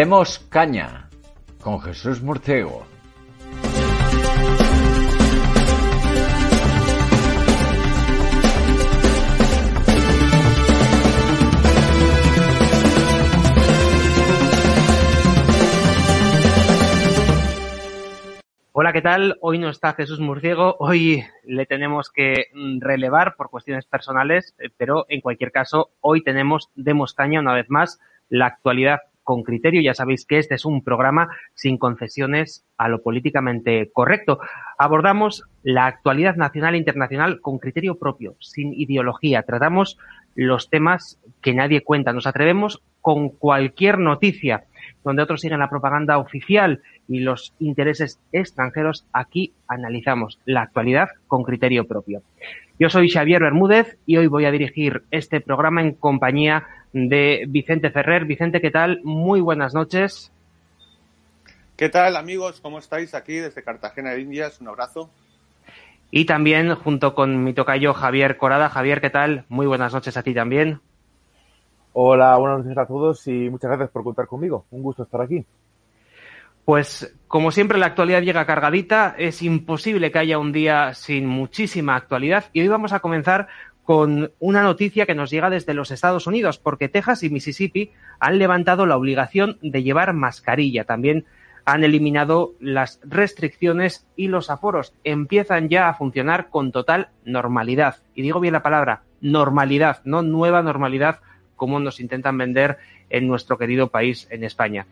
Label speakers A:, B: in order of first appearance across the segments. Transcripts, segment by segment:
A: Demos caña con Jesús Murciego.
B: Hola, ¿qué tal? Hoy no está Jesús Murciego, hoy le tenemos que mm, relevar por cuestiones personales, eh, pero en cualquier caso, hoy tenemos Demos Caña una vez más la actualidad con criterio. Ya sabéis que este es un programa sin concesiones a lo políticamente correcto. Abordamos la actualidad nacional e internacional con criterio propio, sin ideología. Tratamos los temas que nadie cuenta. Nos atrevemos con cualquier noticia donde otros siguen la propaganda oficial y los intereses extranjeros, aquí analizamos la actualidad con criterio propio. Yo soy Xavier Bermúdez y hoy voy a dirigir este programa en compañía de Vicente Ferrer. Vicente, ¿qué tal? Muy buenas noches.
C: ¿Qué tal, amigos? ¿Cómo estáis aquí desde Cartagena de Indias? Un abrazo.
B: Y también junto con mi tocayo Javier Corada. Javier, ¿qué tal? Muy buenas noches a ti también.
D: Hola, buenas noches a todos y muchas gracias por contar conmigo. Un gusto estar aquí.
B: Pues como siempre la actualidad llega cargadita, es imposible que haya un día sin muchísima actualidad y hoy vamos a comenzar con una noticia que nos llega desde los Estados Unidos, porque Texas y Mississippi han levantado la obligación de llevar mascarilla. También han eliminado las restricciones y los aforos. Empiezan ya a funcionar con total normalidad. Y digo bien la palabra, normalidad, no nueva normalidad como nos intentan vender en nuestro querido país, en España.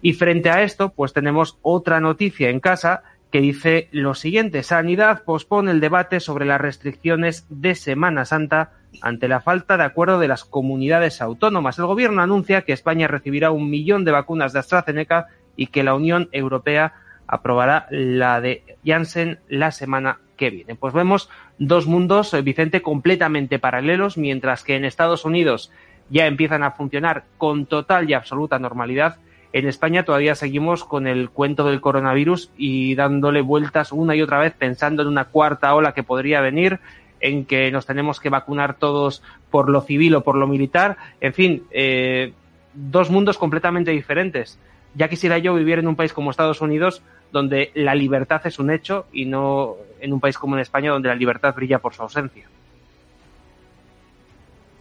B: Y frente a esto, pues tenemos otra noticia en casa que dice lo siguiente, Sanidad pospone el debate sobre las restricciones de Semana Santa ante la falta de acuerdo de las comunidades autónomas. El Gobierno anuncia que España recibirá un millón de vacunas de AstraZeneca y que la Unión Europea aprobará la de Janssen la semana que viene. Pues vemos dos mundos, eh, Vicente, completamente paralelos, mientras que en Estados Unidos ya empiezan a funcionar con total y absoluta normalidad. En España todavía seguimos con el cuento del coronavirus y dándole vueltas una y otra vez pensando en una cuarta ola que podría venir, en que nos tenemos que vacunar todos por lo civil o por lo militar. En fin, eh, dos mundos completamente diferentes. Ya quisiera yo vivir en un país como Estados Unidos donde la libertad es un hecho y no en un país como en España donde la libertad brilla por su ausencia.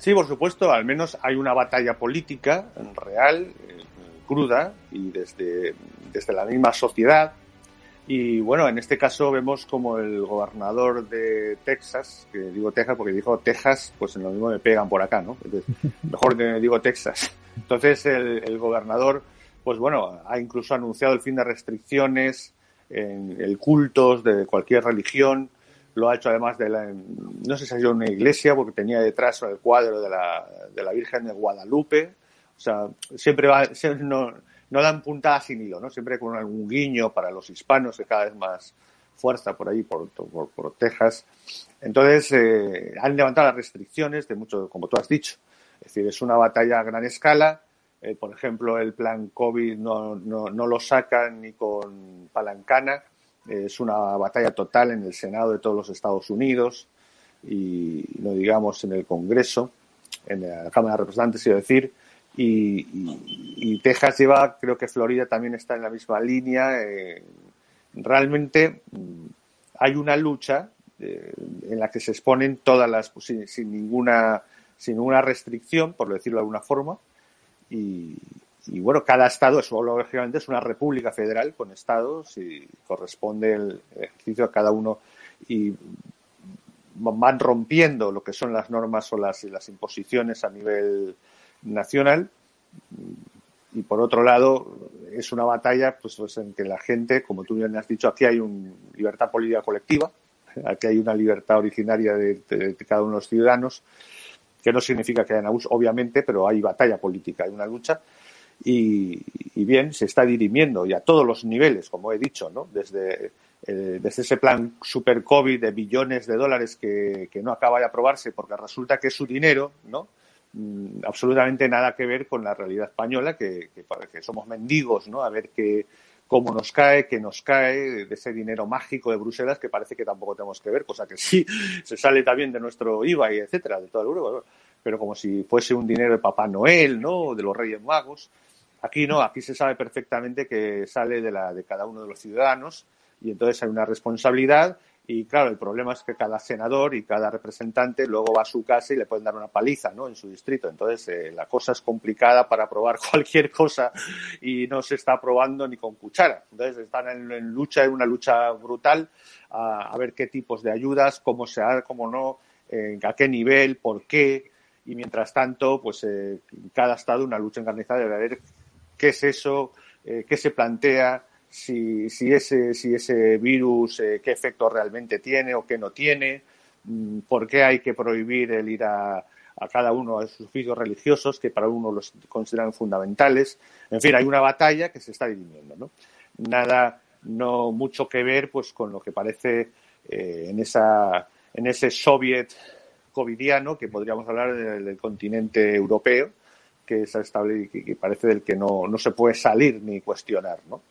C: Sí, por supuesto, al menos hay una batalla política real, eh, cruda, y desde, desde la misma sociedad. Y bueno, en este caso vemos como el gobernador de Texas, que digo Texas porque dijo Texas, pues en lo mismo me pegan por acá, ¿no? Entonces, mejor digo Texas. Entonces el, el, gobernador, pues bueno, ha incluso anunciado el fin de restricciones en el cultos de cualquier religión lo ha hecho además de la, no sé si ha sido una iglesia, porque tenía detrás el cuadro de la, de la Virgen de Guadalupe. O sea, siempre va, no, no dan puntada sin hilo, ¿no? Siempre con algún guiño para los hispanos, que cada vez más fuerza por ahí, por, por, por Texas. Entonces, eh, han levantado las restricciones de mucho, como tú has dicho. Es decir, es una batalla a gran escala. Eh, por ejemplo, el plan COVID no, no, no lo sacan ni con palancana es una batalla total en el Senado de todos los Estados Unidos y no digamos en el Congreso, en la Cámara de Representantes, quiero decir, y, Texas lleva, creo que Florida también está en la misma línea. Eh, realmente mm, hay una lucha eh, en la que se exponen todas las, pues, sin, ninguna, sin ninguna restricción, por decirlo de alguna forma, y, y bueno, cada estado es, lógicamente, es una república federal con estados y corresponde el ejercicio a cada uno y van rompiendo lo que son las normas o las, las imposiciones a nivel nacional. Y por otro lado es una batalla pues, pues, en que la gente, como tú bien has dicho, aquí hay una libertad política colectiva, aquí hay una libertad originaria de, cada uno de los ciudadanos, que no significa que haya abuso, obviamente, pero hay batalla política, hay una lucha y, bien, se está dirimiendo y a todos los niveles, como he dicho, ¿no? Desde, eh, desde ese plan super COVID de billones de dólares que, no acaba de aprobarse porque resulta que es su dinero, ¿no? Mm, absolutamente nada que ver con la realidad española, que, que, que somos mendigos, ¿no? A ver qué, cómo nos cae, qué nos cae de ese dinero mágico de Bruselas que parece que tampoco tenemos que ver, cosa que sí se sale también de nuestro IVA y etcétera, de toda Europa, pero como si fuese un dinero de Papá Noel, ¿no? De los Reyes Magos. Aquí no, aquí se sabe perfectamente que sale de, la, de cada uno de los ciudadanos y entonces hay una responsabilidad y claro, el problema es que cada senador y cada representante luego va a su casa y le pueden dar una paliza ¿no? en su distrito. Entonces, eh, la cosa es complicada para aprobar cualquier cosa y no se está aprobando ni con cuchara. Entonces, están en, lucha, en una lucha brutal a, ver qué tipos de ayudas, cómo se da, cómo no, a qué nivel, por qué. Y mientras tanto, pues eh, cada estado una lucha encarnizada de ver qué es eso, eh, qué se plantea, si, si, ese, si ese virus, eh, qué efecto realmente tiene o qué no tiene, mm, por qué hay que prohibir el ir a, a cada uno de sus oficios religiosos, que para uno los consideran fundamentales. En fin, hay una batalla que se está dirimiendo. ¿no? Nada, no mucho que ver pues con lo que parece eh, en, esa, en ese soviet covidiano, que podríamos hablar del, continente europeo, que, es estable, que, que parece del que no, no se puede salir ni cuestionar. ¿no?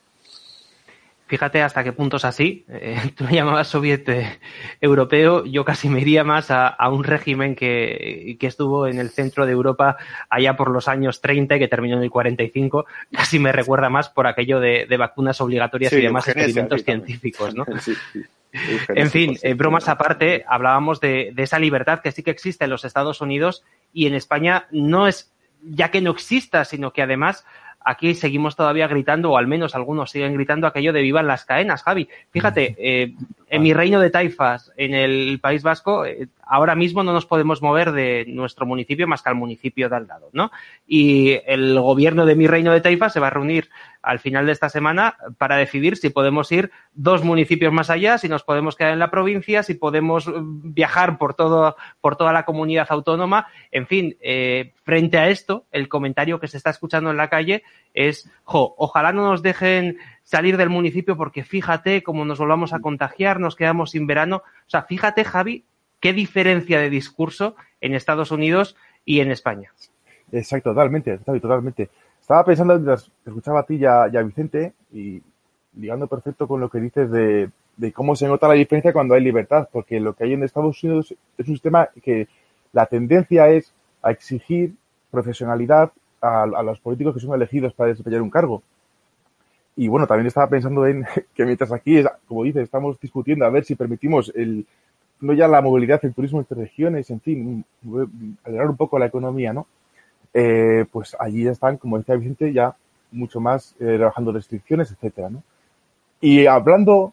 B: Fíjate hasta qué punto es así. Eh, tú lo llamabas soviet eh, europeo, yo casi me iría más a, un régimen que, estuvo en el centro de Europa allá por los años 30 y que terminó en el 45. Casi me recuerda más por aquello de, vacunas obligatorias y demás experimentos científicos, ¿no? en fin, eh, bromas aparte, hablábamos de, de esa libertad que sí que existe en los Estados Unidos y en España no es ya que no exista, sino que además aquí seguimos todavía gritando, o al menos algunos siguen gritando aquello de vivan las cadenas, Javi. Fíjate, eh, en mi reino de taifas, en el País Vasco, eh, ahora mismo no nos podemos mover de nuestro municipio más que al municipio de al lado, ¿no? Y el gobierno de mi reino de taifas se va a reunir al final de esta semana para decidir si podemos ir dos municipios más allá, si nos podemos quedar en la provincia, si podemos viajar por todo, por toda la comunidad autónoma. En fin, eh, frente a esto, el comentario que se está escuchando en la calle es, ojalá no nos dejen salir del municipio porque fíjate cómo nos volvamos a contagiar, nos quedamos sin verano. O sea, fíjate, Javi, qué diferencia de discurso en Estados Unidos y en España.
D: Exacto, totalmente, totalmente. Estaba pensando mientras escuchaba a ti y a, Vicente y ligando perfecto con lo que dices de, cómo se nota la diferencia cuando hay libertad, porque lo que hay en Estados Unidos es un sistema que la tendencia es a exigir profesionalidad a, a los políticos que son elegidos para desempeñar un cargo. Y bueno, también estaba pensando en que mientras aquí, como dices, estamos discutiendo a ver si permitimos el, no ya la movilidad, el turismo entre regiones, en fin, acelerar un poco la economía, ¿no? Eh, pues allí ya están, como decía Vicente, ya mucho más eh, restricciones, etcétera, ¿no? Y hablando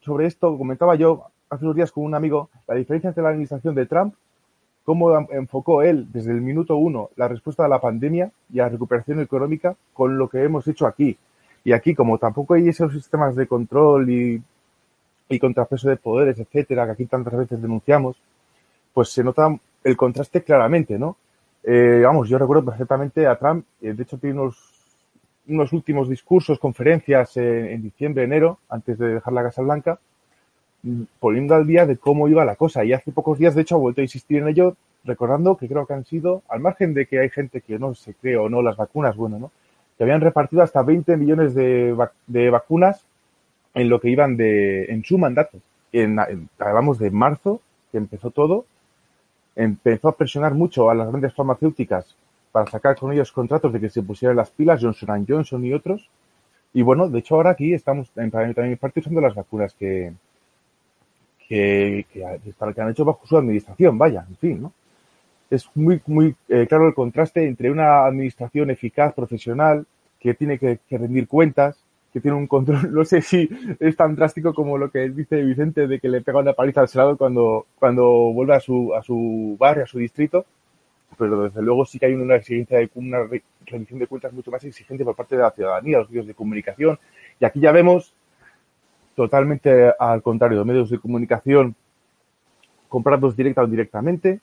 D: sobre esto, comentaba yo hace unos días con un amigo la diferencia entre la administración de Trump, cómo enfocó él desde el minuto uno la respuesta a la pandemia y a la recuperación económica con lo que hemos hecho aquí. Y aquí, como tampoco hay esos sistemas de control y, y contrapeso de poderes, etcétera, que aquí tantas veces denunciamos, pues se nota el contraste claramente, ¿no? Eh, vamos, yo recuerdo perfectamente a Trump, eh, de hecho tiene unos, unos últimos discursos, conferencias en diciembre, enero, antes de dejar la Casa Blanca, mm, poniendo al día de cómo iba la cosa. Y hace pocos días, de hecho, ha vuelto a insistir en ello, recordando que creo que han sido, al margen de que hay gente que no se cree o no las vacunas, bueno, ¿no? Que habían repartido hasta 20 millones de, de vacunas en lo que iban de, en su mandato. En, hablamos de marzo, que empezó todo, empezó a presionar mucho a las grandes farmacéuticas para sacar con ellos contratos de que se pusieran las pilas, Johnson Johnson y otros. Y bueno, de hecho ahora aquí estamos también parte usando las vacunas que, que, que, que han hecho bajo su administración, vaya, en fin, ¿no? Es muy, muy eh, claro el contraste entre una administración eficaz, profesional, que tiene que rendir cuentas, que tiene un control, no sé si es tan drástico como lo que dice Vicente de que le pega una paliza al Senado cuando, cuando vuelve a su, a su barrio, a su distrito, pero desde luego sí que hay una exigencia de una rendición de cuentas mucho más exigente por parte de la ciudadanía, los medios de comunicación, y aquí ya vemos totalmente al contrario, medios de comunicación comprados directa o indirectamente,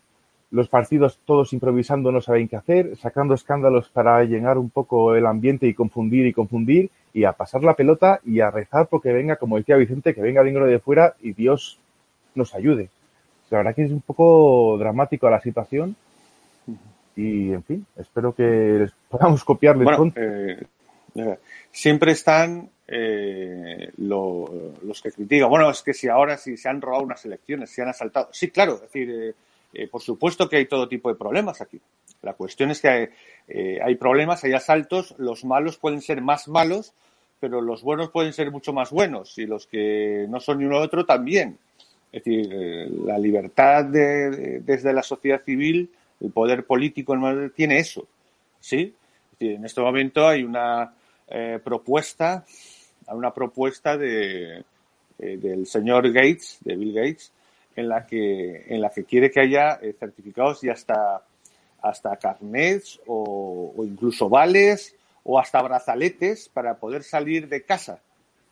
D: los partidos todos improvisando no saben qué hacer, sacando escándalos para llenar un poco el ambiente y confundir y confundir, y a pasar la pelota y a rezar porque venga, como decía Vicente, que venga dinero de fuera y Dios nos ayude. La verdad que es un poco dramático la situación y, en fin, espero que podamos copiarles
C: bueno, eh, siempre están eh, los que critican. Bueno, es que si ahora si se han robado unas elecciones, se han asaltado. Sí, claro, es decir, eh, por supuesto que hay todo tipo de problemas aquí. La cuestión es que eh, hay problemas, hay asaltos, los malos pueden ser más malos, pero los buenos pueden ser mucho más buenos y los que no son ni uno otro también. Es decir, eh, la libertad desde la sociedad civil, el poder político tiene eso, ¿sí? en este momento hay una eh, propuesta, una propuesta de, del señor Gates, de Bill Gates, en la que, en la que quiere que haya certificados y hasta hasta carnets o, incluso vales o hasta brazaletes para poder salir de casa.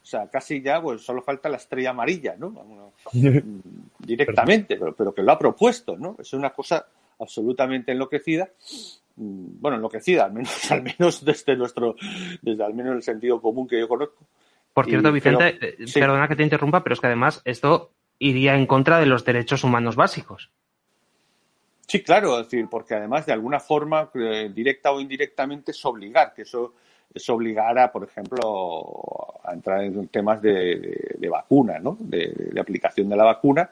C: O sea, casi ya pues solo falta la estrella amarilla, ¿no? Directamente, pero, pero que lo ha propuesto, ¿no? Es una cosa absolutamente enloquecida. Mm, bueno, enloquecida, al menos, al menos desde nuestro, desde al menos el sentido común que yo conozco.
B: Por cierto, Vicente, eh, perdona que te interrumpa, pero es que además esto iría en contra de los derechos humanos básicos.
C: Sí, claro, decir, porque además de alguna forma, eh, directa o indirectamente, es obligar, que eso es obligar a, por ejemplo, a entrar en temas de, vacuna, ¿no? De, aplicación de la vacuna,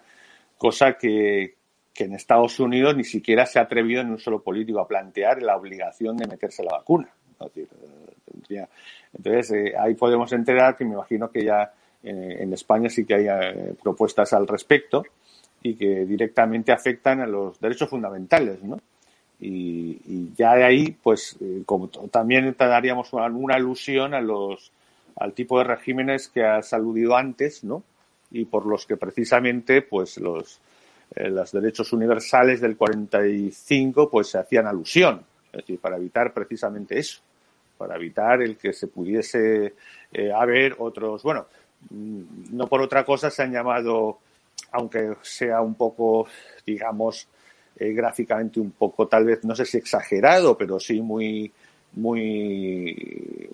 C: cosa que, en Estados Unidos ni siquiera se ha atrevido en un solo político a plantear la obligación de meterse la vacuna. Eh, entonces, eh, ahí podemos enterar que me imagino que ya en España sí que hay propuestas al respecto y que directamente afectan a los derechos fundamentales, ¿no? Y, ya de ahí, pues, eh, como también daríamos una, alusión a los, al tipo de regímenes que has aludido antes, ¿no? Y por los que precisamente, pues, los, eh, los derechos universales del 45, pues, se hacían alusión. Es decir, para evitar precisamente eso, para evitar el que se pudiese eh, haber otros, bueno, mm, no por otra cosa se han llamado aunque sea un poco, digamos, eh, gráficamente un poco, tal vez, no sé si exagerado, pero sí muy, muy,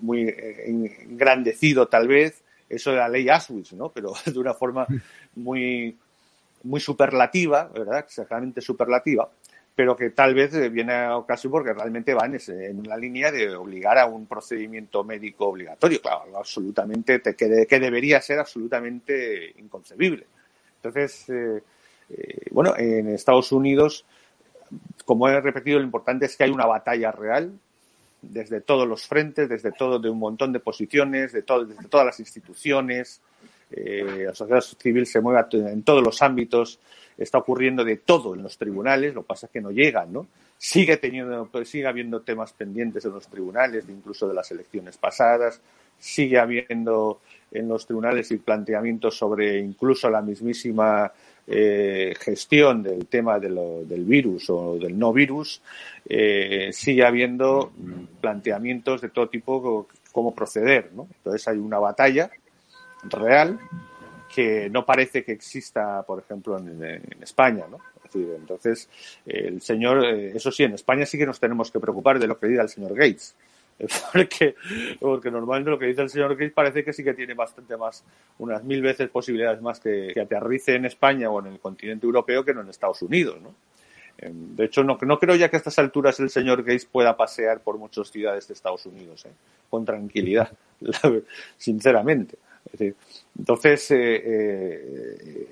C: muy engrandecido tal vez, eso de la ley Auschwitz, ¿no? Pero de una forma muy, muy superlativa, ¿verdad? Exageradamente superlativa pero que tal vez viene a ocasión porque realmente van en la línea de obligar a un procedimiento médico obligatorio, claro, absolutamente, que, que debería ser absolutamente inconcebible. Entonces, eh, eh, bueno, en Estados Unidos, como he repetido, lo importante es que hay una batalla real desde todos los frentes, desde todo, de un montón de posiciones, de todo, desde todas las instituciones, eh, la sociedad civil se mueve en todos los ámbitos, está ocurriendo de todo en los tribunales, lo que pasa es que no llegan, ¿no? Sigue teniendo, sigue habiendo temas pendientes en los tribunales, incluso de las elecciones pasadas, sigue habiendo en los tribunales y planteamientos sobre incluso la mismísima eh, gestión del tema del virus o del no virus, eh, sigue habiendo planteamientos de todo tipo cómo proceder, ¿no? Entonces hay una batalla real que no parece que exista, por ejemplo, en, España, ¿no? entonces, el señor, eh, eso sí, en España sí que nos tenemos que preocupar de lo que diga el señor Gates. Porque, porque normalmente lo que dice el señor Gates parece que sí que tiene bastante más, unas mil veces posibilidades más que, que aterrice en España o en el continente europeo que no en Estados Unidos, ¿no? Em, de hecho, no, no creo ya que a estas alturas el señor Gates pueda pasear por muchas ciudades de Estados Unidos ¿eh? con tranquilidad, sinceramente entonces, eh,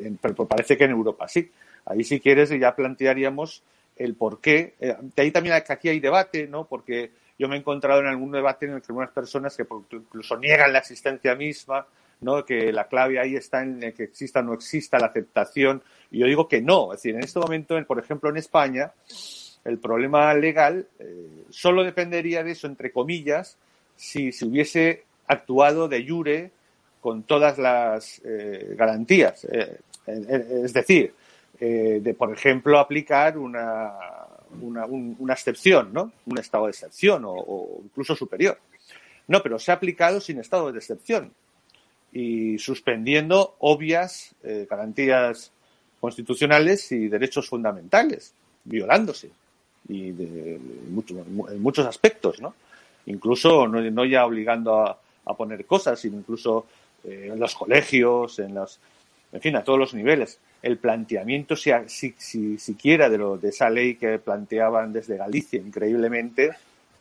C: eh, parece que en Europa sí. Ahí si quieres ya plantearíamos el por qué. Eh, de ahí también aquí hay debate, ¿no? Porque yo me he encontrado en algún debate en el que algunas personas que incluso niegan la existencia misma, ¿no? Que la clave ahí está en que exista o no exista la aceptación. Y yo digo que no. Es decir, en este momento, por ejemplo, en España, el problema legal solo dependería de eso, entre comillas, si se hubiese actuado de jure con todas las eh, garantías. Eh, es decir, eh, de, por ejemplo, aplicar una, una, excepción, ¿no? Un estado de excepción o, incluso superior. No, pero se ha aplicado sin estado de excepción y suspendiendo obvias garantías constitucionales y derechos fundamentales, violándose y de, en muchos aspectos, ¿no? Incluso no, ya obligando a, poner cosas, sino incluso eh, en los colegios, en los, en fin, a todos los niveles. El planteamiento, si, si, siquiera de, lo, de esa ley que planteaban desde Galicia, increíblemente,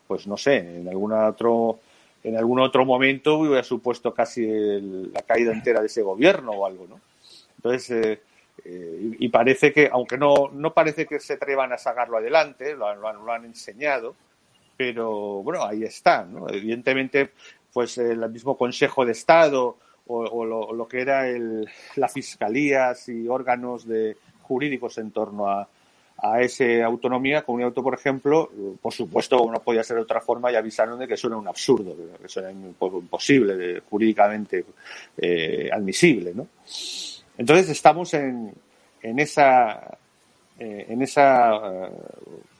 C: pues no sé, en algún otro, en algún otro momento hubiera supuesto casi la caída entera de ese gobierno o algo, ¿no? Entonces, eh, Eh, y, parece que, aunque no, no parece que se atrevan a sacarlo adelante, lo, lo, han enseñado, pero bueno, ahí está, ¿no? Evidentemente, pues el mismo Consejo de Estado o, lo, que era el, la fiscalías y órganos de, jurídicos en torno a, a esa autonomía, comunidad autónoma, por ejemplo, por supuesto, no podía ser de otra forma y avisaron de que eso era un absurdo, que eso era imposible, jurídicamente eh, admisible, ¿no? Entonces estamos en, en esa eh, en esa eh,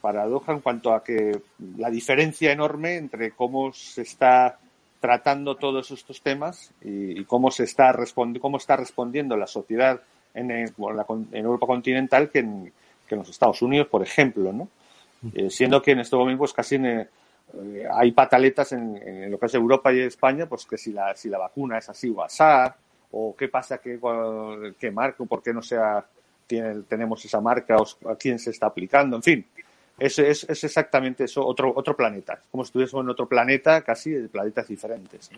C: paradoja en cuanto a que la diferencia enorme entre cómo se está tratando todos estos temas y, cómo se está cómo está respondiendo la sociedad en, en Europa continental que en, que en los Estados Unidos, por ejemplo, ¿no? Eh, siendo que en este momento pues casi eh, hay pataletas en, lo que es Europa y España, pues que si la, si la vacuna es así o asá, o qué pasa, qué, qué marca, por qué no sea, tiene, tenemos esa marca, o a quién se está aplicando, en fin. Es, es, es exactamente eso, otro, otro planeta. Como si estuviésemos en otro planeta, casi de planetas diferentes.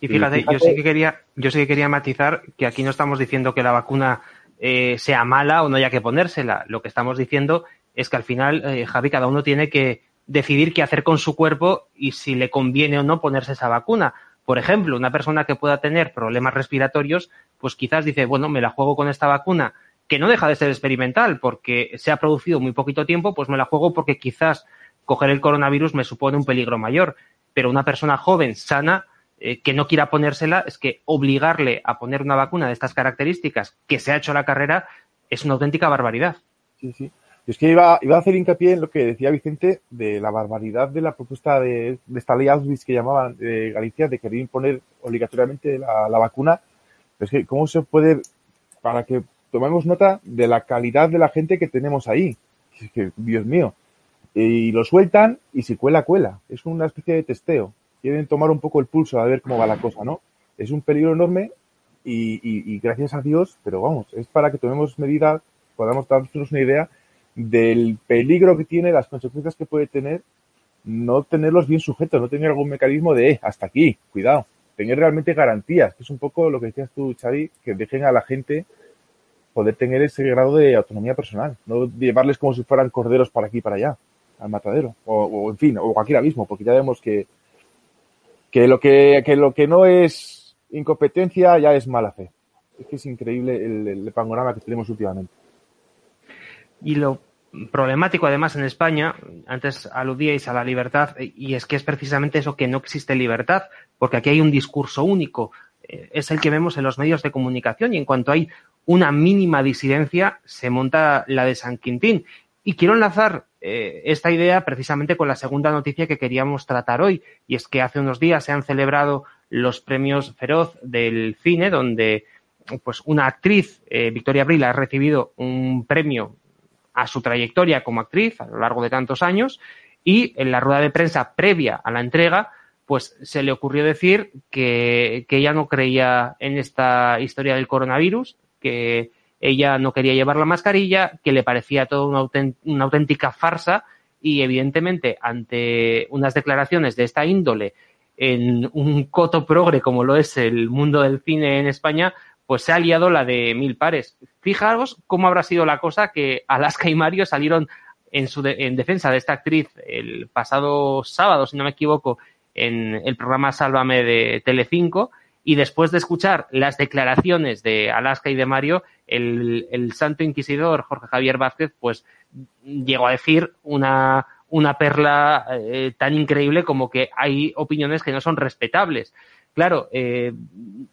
B: Y fíjate, yo sí que quería, yo sí que quería matizar que aquí no estamos diciendo que la vacuna eh, sea mala o no haya que ponérsela. Lo que estamos diciendo es que al final, eh, Javi, cada uno tiene que decidir qué hacer con su cuerpo y si le conviene o no ponerse esa vacuna. Por ejemplo, una persona que pueda tener problemas respiratorios, pues quizás dice, bueno, me la juego con esta vacuna, que no deja de ser experimental, porque se ha producido muy poquito tiempo, pues me la juego porque quizás coger el coronavirus me supone un peligro mayor. Pero una persona joven, sana, eh, que no quiera ponérsela, es que obligarle a poner una vacuna de estas características que se ha hecho la carrera es una auténtica barbaridad.
D: Sí, sí. Es que iba, a hacer hincapié en lo que decía Vicente de la barbaridad de la propuesta de, esta ley Auschwitz que llamaban de Galicia de querer imponer obligatoriamente la, vacuna. es que, ¿cómo se puede, para que tomemos nota de la calidad de la gente que tenemos ahí? Que, Dios mío. Y lo sueltan y si cuela, cuela. Es una especie de testeo quieren tomar un poco el pulso a ver cómo va la cosa, ¿no? Es un peligro enorme y, gracias a Dios, pero vamos, es para que tomemos medidas, podamos darnos una idea del peligro que tiene, las consecuencias que puede tener no tenerlos bien sujetos, no tener algún mecanismo de, eh, hasta aquí, cuidado, tener realmente garantías, que es un poco lo que decías tú, Xavi, que dejen a la gente poder tener ese grado de autonomía personal, no llevarles como si fueran corderos para aquí y para allá, al matadero, o, o en fin, o cualquier abismo, porque ya vemos que que lo que, que lo que no es incompetencia ya es mala fe. Es que es increíble el, panorama que tenemos últimamente.
B: Y lo problemático además en España, antes aludíais a la libertad, y es que es precisamente eso que no existe libertad, porque aquí hay un discurso único, eh, es el que vemos en los medios de comunicación y en cuanto hay una mínima disidencia se monta la de San Quintín. Y quiero enlazar eh, esta idea precisamente con la segunda noticia que queríamos tratar hoy, y es que hace unos días se han celebrado los premios Feroz del cine, donde pues una actriz, eh, Victoria Abril, ha recibido un premio a su trayectoria como actriz a lo largo de tantos años, y en la rueda de prensa previa a la entrega, pues se le ocurrió decir que, que ella no creía en esta historia del coronavirus, que ella no quería llevar la mascarilla, que le parecía todo una, auténtica farsa y evidentemente ante unas declaraciones de esta índole en un coto progre como lo es el mundo del cine en España, pues se ha liado la de mil pares. Fijaros cómo habrá sido la cosa que Alaska y Mario salieron en, su en defensa de esta actriz el pasado sábado, si no me equivoco, en el programa Sálvame de Telecinco y después de escuchar las declaraciones de Alaska y de Mario, el, santo inquisidor Jorge Javier Vázquez, pues llegó a decir una, una perla eh, tan increíble como que hay opiniones que no son respetables. Claro, eh,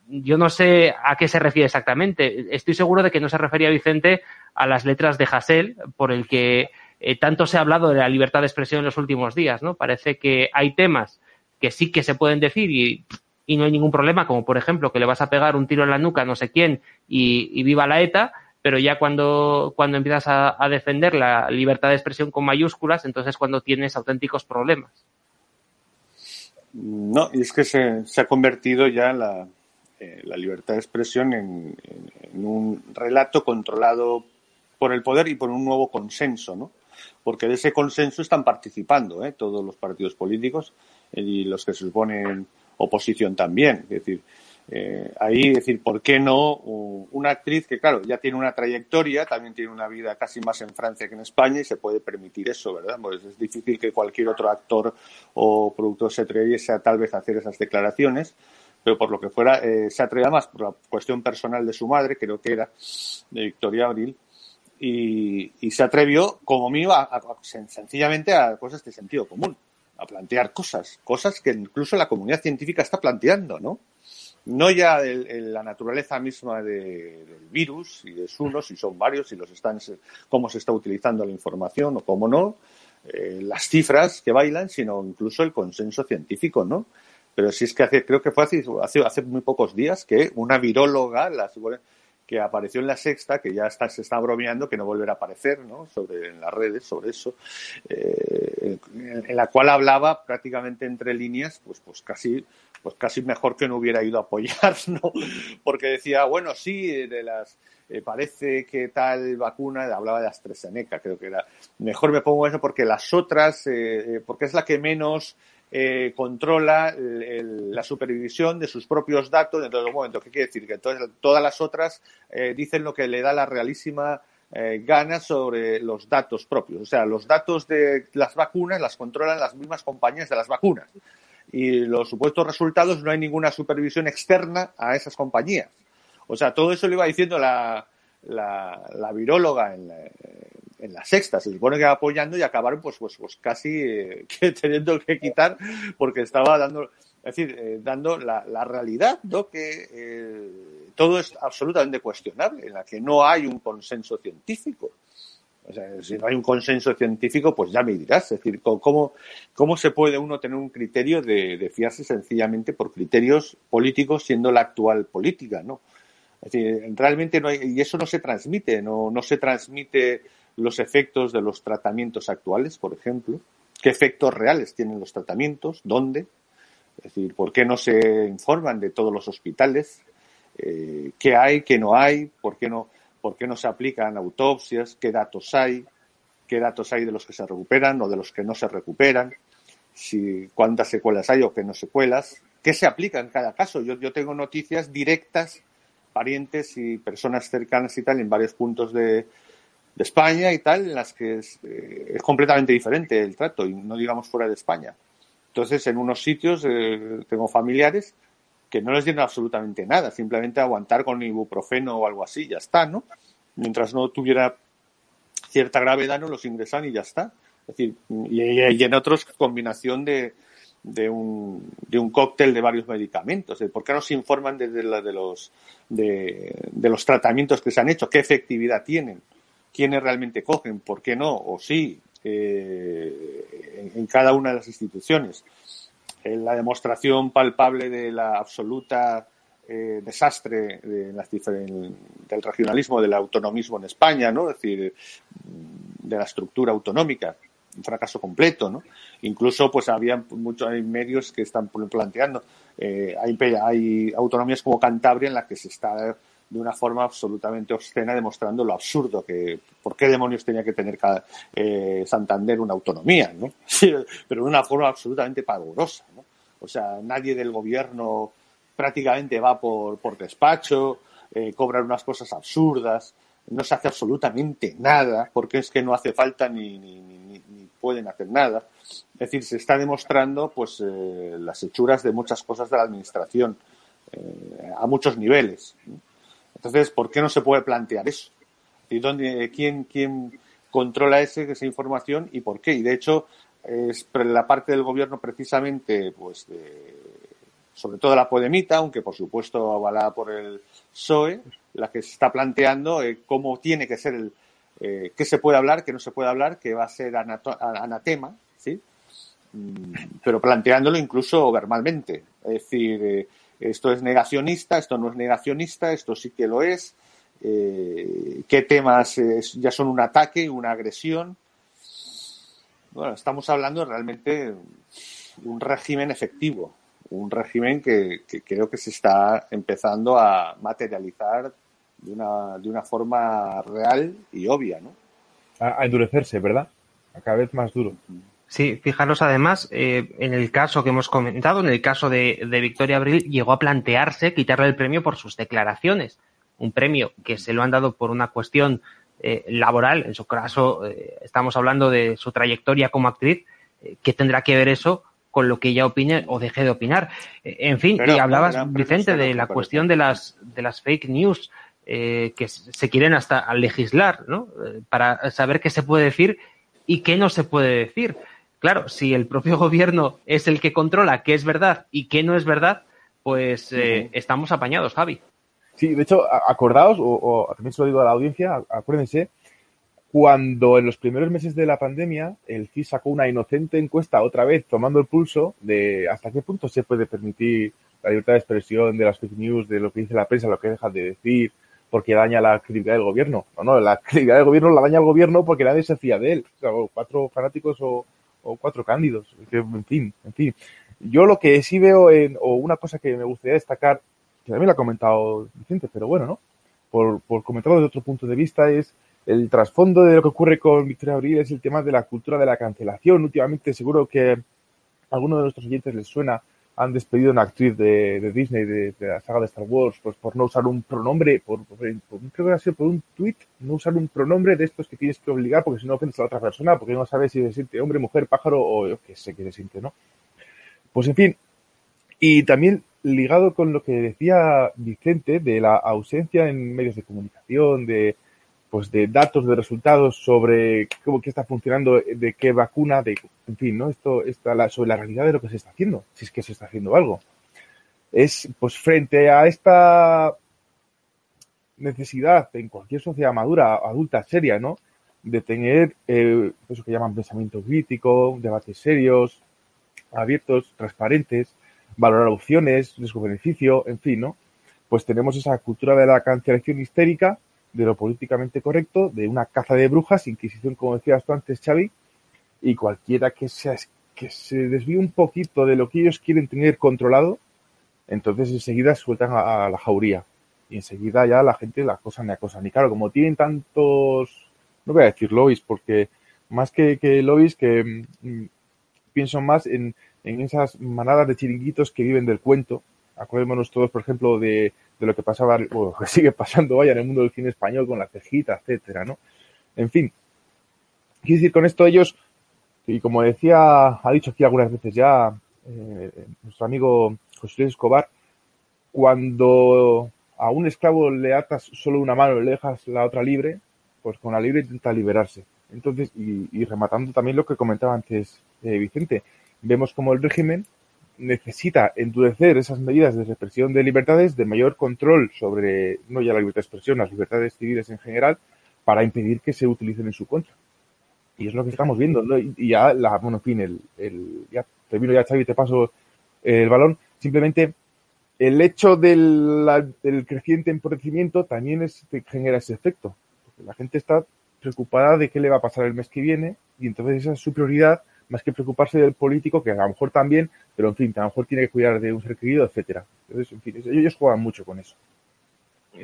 B: yo no sé a qué se refiere exactamente. Estoy seguro de que no se refería Vicente a las letras de Hassel, por el que eh, tanto se ha hablado de la libertad de expresión en los últimos días, ¿no? Parece que hay temas que sí que se pueden decir y y no hay ningún problema, como por ejemplo que le vas a pegar un tiro en la nuca a no sé quién y, viva la ETA, pero ya cuando, cuando empiezas a, defender la libertad de expresión con mayúsculas, entonces cuando tienes auténticos problemas.
C: No, y es que se, ha convertido ya la, eh, libertad de expresión en, un relato controlado por el poder y por un nuevo consenso, ¿no? Porque de ese consenso están participando ¿eh? todos los partidos políticos y los que se suponen oposición también. Es decir, eh, ahí decir, ¿por qué no una actriz que, claro, ya tiene una trayectoria, también tiene una vida casi más en Francia que en España y se puede permitir eso, ¿verdad? Pues es difícil que cualquier otro actor o productor se atreviese a tal vez hacer esas declaraciones, pero por lo que fuera, eh, se atrevía más por la cuestión personal de su madre, creo que era, de Victoria Abril, y, se atrevió, como mío, a, sencillamente a cosas de sentido común, a plantear cosas, cosas que incluso la comunidad científica está planteando, ¿no? no ya la naturaleza misma del virus y de uno, si son varios, si los están, cómo se está utilizando la información o cómo no, eh, las cifras que bailan, sino incluso el consenso científico, ¿no? Pero si es que hace, creo que fue hace, hace, muy pocos días que una viróloga, la, que apareció en la sexta, que ya está, se está bromeando, que no volverá a aparecer, ¿no? Sobre, en las redes, sobre eso, eh, en, la cual hablaba prácticamente entre líneas, pues, pues casi pues casi mejor que no hubiera ido a apoyar, ¿no? Porque decía, bueno, sí, de las eh, parece que tal vacuna, hablaba de AstraZeneca, creo que era, mejor me pongo eso porque las otras, eh, eh, porque es la que menos controla la supervisión de sus propios datos en todo momento. ¿Qué quiere decir? Que todas las otras dicen lo que le da la realísima gana sobre los datos propios. O sea, los datos de las vacunas las controlan las mismas compañías de las vacunas y los supuestos resultados no hay ninguna supervisión externa a esas compañías. O sea, todo eso le iba diciendo la, la, la en la, en la sexta. Se supone que va apoyando y acabaron pues, pues, pues casi eh, teniendo que quitar porque estaba dando, es decir, eh, dando la, realidad, ¿no? Que eh, todo es absolutamente cuestionable, en la que no hay un consenso científico. Si no hay un consenso científico, pues ya me dirás. Es decir, ¿cómo, cómo se puede uno tener un criterio de, fiarse sencillamente por criterios políticos siendo la actual política, ¿no? Es decir, realmente no hay, y eso no se transmite, no, no se transmite los efectos de los tratamientos actuales, por ejemplo. ¿Qué efectos reales tienen los tratamientos? ¿Dónde? Es decir, ¿por qué no se informan de todos los hospitales? Eh, ¿Qué hay? ¿Qué no hay? ¿Por qué no? por qué no se aplican autopsias, qué datos hay, qué datos hay de los que se recuperan o de los que no se recuperan, si cuántas secuelas hay o qué no secuelas, qué se aplica en cada caso. Yo, yo tengo noticias directas, parientes y personas cercanas y tal en varios puntos de, España y tal, en las que es, eh, es, completamente diferente el trato, y no digamos fuera de España. Entonces, en unos sitios eh, tengo familiares que no les dieron absolutamente nada, simplemente aguantar con ibuprofeno o algo así, ya está, ¿no? Mientras no tuviera cierta gravedad, no los ingresan y ya está. Es decir, y, en otros combinación de, de, un, de un cóctel de varios medicamentos. ¿Por qué no se informan de, de, los, de, de los tratamientos que se han hecho? ¿Qué efectividad tienen? ¿Quiénes realmente cogen? ¿Por qué no? ¿O sí? Eh, en cada una de las instituciones la demostración palpable de la absoluta eh, desastre de del regionalismo, del autonomismo en España, ¿no? Es decir, de la estructura autonómica, un fracaso completo, ¿no? Incluso, pues había muchos medios que están planteando, eh, hay, hay autonomías como Cantabria en la que se está de una forma absolutamente obscena demostrando lo absurdo que por qué demonios tenía que tener eh, Santander una autonomía, ¿no? pero de una forma absolutamente pavorosa, ¿no? O sea, nadie del gobierno prácticamente va por, por despacho, eh, cobran unas cosas absurdas, no se hace absolutamente nada, porque es que no hace falta ni, ni, pueden hacer nada. Es decir, se está demostrando pues eh, las hechuras de muchas cosas de la administración eh, a muchos niveles. Entonces, ¿por qué no se puede plantear eso? ¿Y dónde, quién, quién controla ese, esa información y por qué? Y de hecho, es la parte del gobierno precisamente, pues, sobre todo la Podemita, aunque por supuesto avalada por el PSOE, la que se está planteando eh, cómo tiene que ser el, eh, qué se puede hablar, qué no se puede hablar, qué va a ser anatema, ¿sí? Mm, pero planteándolo incluso verbalmente. Es decir, eh, esto es negacionista, esto no es negacionista, esto sí que lo es, qué temas ya son un ataque, una agresión, bueno, estamos hablando realmente de un régimen efectivo, un régimen que, creo que se está empezando a materializar de una, de una forma real y obvia, ¿no?
D: A, endurecerse, ¿verdad? A cada vez más duro.
B: Sí, fijaros además, eh, en el caso que hemos comentado, en el caso de, de, Victoria Abril, llegó a plantearse quitarle el premio por sus declaraciones. Un premio que se lo han dado por una cuestión eh, laboral, en su caso eh, estamos hablando de su trayectoria como actriz, eh, ¿qué tendrá que ver eso con lo que ella opine o deje de opinar? Eh, en fin, pero, y hablabas, Vicente, de la cuestión de las, de las fake news que se quieren hasta legislar, ¿no? para saber qué se puede decir y qué no se puede decir. Claro, si el propio gobierno es el que controla qué es verdad y qué no es verdad, pues eh, uh -huh. estamos apañados, Javi.
D: Sí, de hecho, acordaos, o, o, también se lo digo a la audiencia, acuérdense, cuando en los primeros meses de la pandemia el CIS sacó una inocente encuesta otra vez tomando el pulso de hasta qué punto se puede permitir la libertad de expresión, de las fake news, de lo que dice la prensa, lo que deja de decir, porque daña la credibilidad del gobierno. No, no, la credibilidad del gobierno la daña el gobierno porque nadie se fía de él. O sea, cuatro fanáticos o, o cuatro cándidos. En fin, en fin. Yo lo que sí veo, en, o una cosa que me gustaría destacar, que también lo ha comentado Vicente, pero bueno, ¿no? Por, por comentarlo desde otro punto de vista, es el trasfondo de lo que ocurre con Victoria Abril, es el tema de la cultura de la cancelación. Últimamente seguro que a alguno de nuestros oyentes les suena, han despedido a una actriz de, de Disney, de, la saga de Star Wars, pues por no usar un pronombre, por creo que ha sido por un tweet, no usar un pronombre de estos que tienes que obligar porque si no ofendes a la otra persona, porque no sabes si se siente hombre, mujer, pájaro o yo qué sé qué se siente, ¿no? Pues en fin, y también ligado con lo que decía Vicente de la ausencia en medios de comunicación, de pues de datos, de resultados sobre cómo está funcionando, de qué vacuna, de en fin, ¿no? Esto está sobre la realidad de lo que se está haciendo, si es que se está haciendo algo. Es pues frente a esta necesidad en cualquier sociedad madura, adulta, seria, ¿no? De tener eh, eso que llaman pensamiento crítico, debates serios, abiertos, transparentes, valorar opciones, riesgo-beneficio, en fin, ¿no? Pues tenemos esa cultura de la cancelación histérica de lo políticamente correcto, de una caza de brujas, Inquisición, como decías tú antes, Xavi, y cualquiera que, sea, que se desvíe un poquito de lo que ellos quieren tener controlado, entonces enseguida sueltan a, a la jauría. Y enseguida ya la gente la cosa ni acosa. Ni claro, como tienen tantos, no voy a decir lobbies, porque más que, que lobbies, que mm, pienso más en, en esas manadas de chiringuitos que viven del cuento. Acordémonos todos, por ejemplo, de de lo que pasaba, o que sigue pasando, vaya, en el mundo del cine español con la cejita, etcétera, ¿no? En fin, quiero decir con esto ellos, y como decía, ha dicho aquí algunas veces ya eh, nuestro amigo José Luis Escobar, cuando a un esclavo le atas solo una mano y le dejas la otra libre, pues con la libre intenta liberarse. Entonces, y, rematando también lo que comentaba antes eh, Vicente, vemos como el régimen necesita endurecer esas medidas de represión de libertades, de mayor control sobre, no ya la libertad de expresión, las libertades civiles en general, para impedir que se utilicen en su contra. Y es lo que estamos viendo, ¿no? Y ya, la, bueno, en fin, el, el, ya termino ya, Xavi, te paso el balón. Simplemente, el hecho del, del creciente empobrecimiento también genera ese efecto. Porque la gente está preocupada de qué le va a pasar el mes que viene y entonces esa es su prioridad más que preocuparse del político, que a lo mejor también, pero en fin, a lo mejor tiene que cuidar de un ser querido, etcétera. Entonces, en fin, ellos juegan mucho con eso.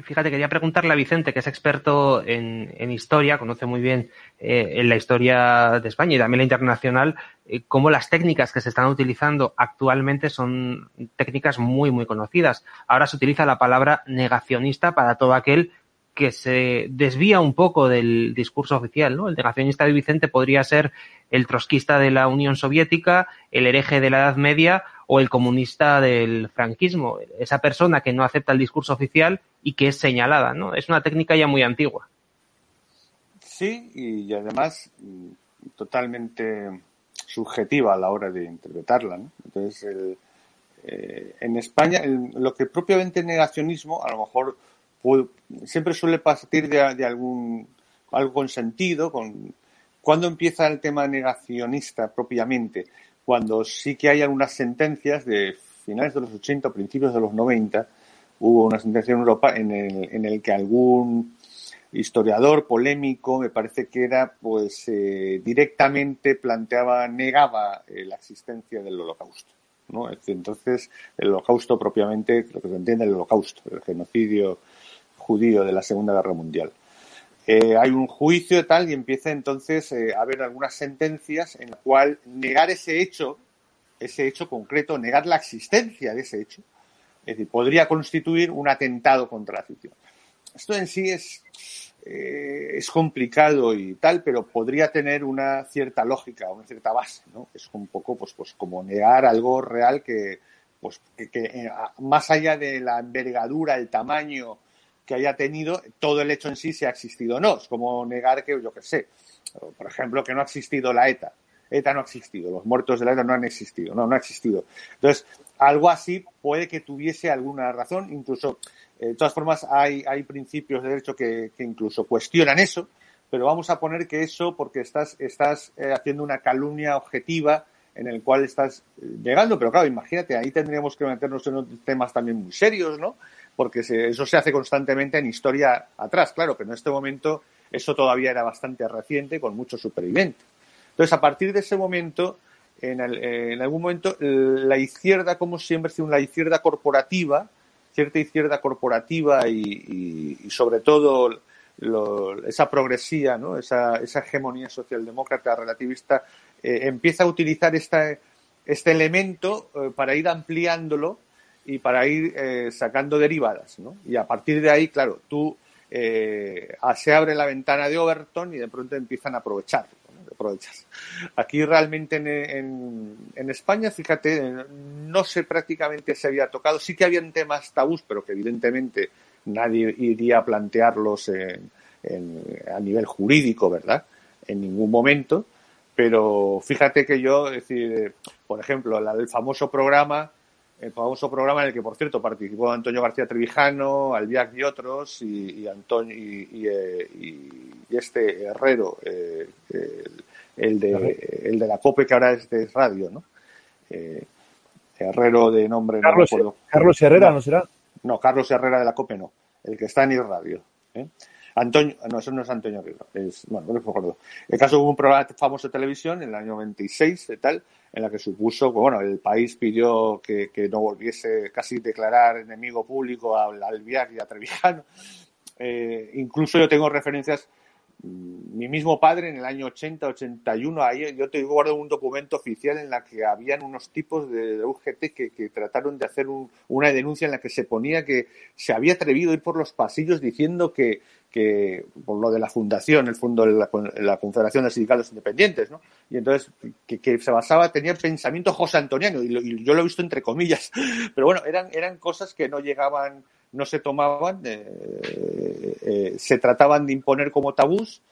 B: Fíjate, quería preguntarle a Vicente, que es experto en, en historia, conoce muy bien eh, en la historia de España y también la internacional, eh, cómo las técnicas que se están utilizando actualmente son técnicas muy, muy conocidas. Ahora se utiliza la palabra negacionista para todo aquel que se desvía un poco del discurso oficial, ¿no? El negacionista de Vicente podría ser el trotskista de la Unión Soviética, el hereje de la Edad Media o el comunista del franquismo, esa persona que no acepta el discurso oficial y que es señalada, ¿no? Es una técnica ya muy antigua.
C: Sí, y además totalmente subjetiva a la hora de interpretarla. Entonces, el, eh, en España, el, lo que propiamente negacionismo, a lo mejor puede, siempre suele partir de, de, algún algo con cuando empieza el tema negacionista propiamente, cuando sí que hay algunas sentencias de finales de los 80, principios de los 90, hubo una sentencia en Europa en el, en el que algún historiador polémico, me parece que era, pues eh, directamente planteaba, negaba eh, la existencia del holocausto. ¿no? Entonces, el holocausto propiamente, lo que se entiende el holocausto, el genocidio judío de la Segunda Guerra Mundial. eh, hay un juicio tal y empieza entonces eh, a haber algunas sentencias en la cual negar ese hecho, ese hecho concreto, negar la existencia de ese hecho, es decir, podría constituir un atentado contra la ficción. Esto en sí es, eh, es complicado y tal, pero podría tener una cierta lógica, una cierta base, ¿no? Es un poco, pues, pues como negar algo real que, pues, que, que más allá de la envergadura, el tamaño, que haya tenido todo el hecho en sí si ha existido o no. Es como negar que, yo qué sé, por ejemplo, que no ha existido la ETA. ETA no ha existido, los muertos de la ETA no han existido, no, no ha existido. Entonces, algo así puede que tuviese alguna razón, incluso, eh, de todas formas, hay, hay principios de derecho que, que, incluso cuestionan eso, pero vamos a poner que eso, porque estás, estás eh, haciendo una calumnia objetiva en el cual estás eh, llegando, pero claro, imagínate, ahí tendríamos que meternos en temas también muy serios, ¿no? Porque eso se hace constantemente en historia atrás, claro, pero en este momento eso todavía era bastante reciente con muchos supervivientes. Entonces, a partir de ese momento, en, el, en algún momento, la izquierda, como siempre, es una izquierda corporativa, cierta izquierda corporativa y, sobre todo esa progresía, ¿no? esa, esa hegemonía socialdemócrata relativista, eh, empieza a utilizar este elemento eh, para ir ampliándolo y para ir eh, sacando derivadas, ¿no? Y a partir de ahí, claro, tú eh, se abre la ventana de Overton y de pronto empiezan a aprovechar. ¿no? Aprovechas. Aquí realmente en, en, en, España, fíjate, no sé prácticamente se había tocado. Sí que habían temas tabús, pero que evidentemente nadie iría a plantearlos en, a nivel jurídico, ¿verdad? En ningún momento. Pero fíjate que yo, es decir, por ejemplo, el famoso programa el famoso programa en el que, por cierto, participó Antonio García Trevijano, Albiac y otros, y, y Antonio y, y, y, este Herrero, eh, el, el, de, el de la COPE, que ahora es de radio, ¿no? Eh, Herrero de nombre,
D: Carlos,
C: no recuerdo.
D: Carlos Herrera, ¿no, ¿no será?
C: No, Carlos Herrera de la COPE no, el que está en Ir Radio. ¿eh? Antonio, no, eso no es Antonio Herrera, es, bueno, no me acuerdo. El caso hubo un programa famoso de televisión en el año 96 y tal, en la que supuso, bueno, el país pidió que, no volviese casi declarar enemigo público al Albiac y a Trevijano. Eh, incluso yo tengo referencias, mi mismo padre en el año 80, 81, ahí yo te guardo un documento oficial en la que habían unos tipos de, de UGT que, que, trataron de hacer un, una denuncia en la que se ponía que se había atrevido a ir por los pasillos diciendo que, que por lo de la fundación, el fondo la, la Confederación de Sindicatos Independientes, ¿no? Y entonces, que, se basaba, tenía pensamiento José Antoniano, y, yo lo he visto entre comillas, pero bueno, eran, eran cosas que no llegaban, no se tomaban, eh, eh, se trataban de imponer como tabús,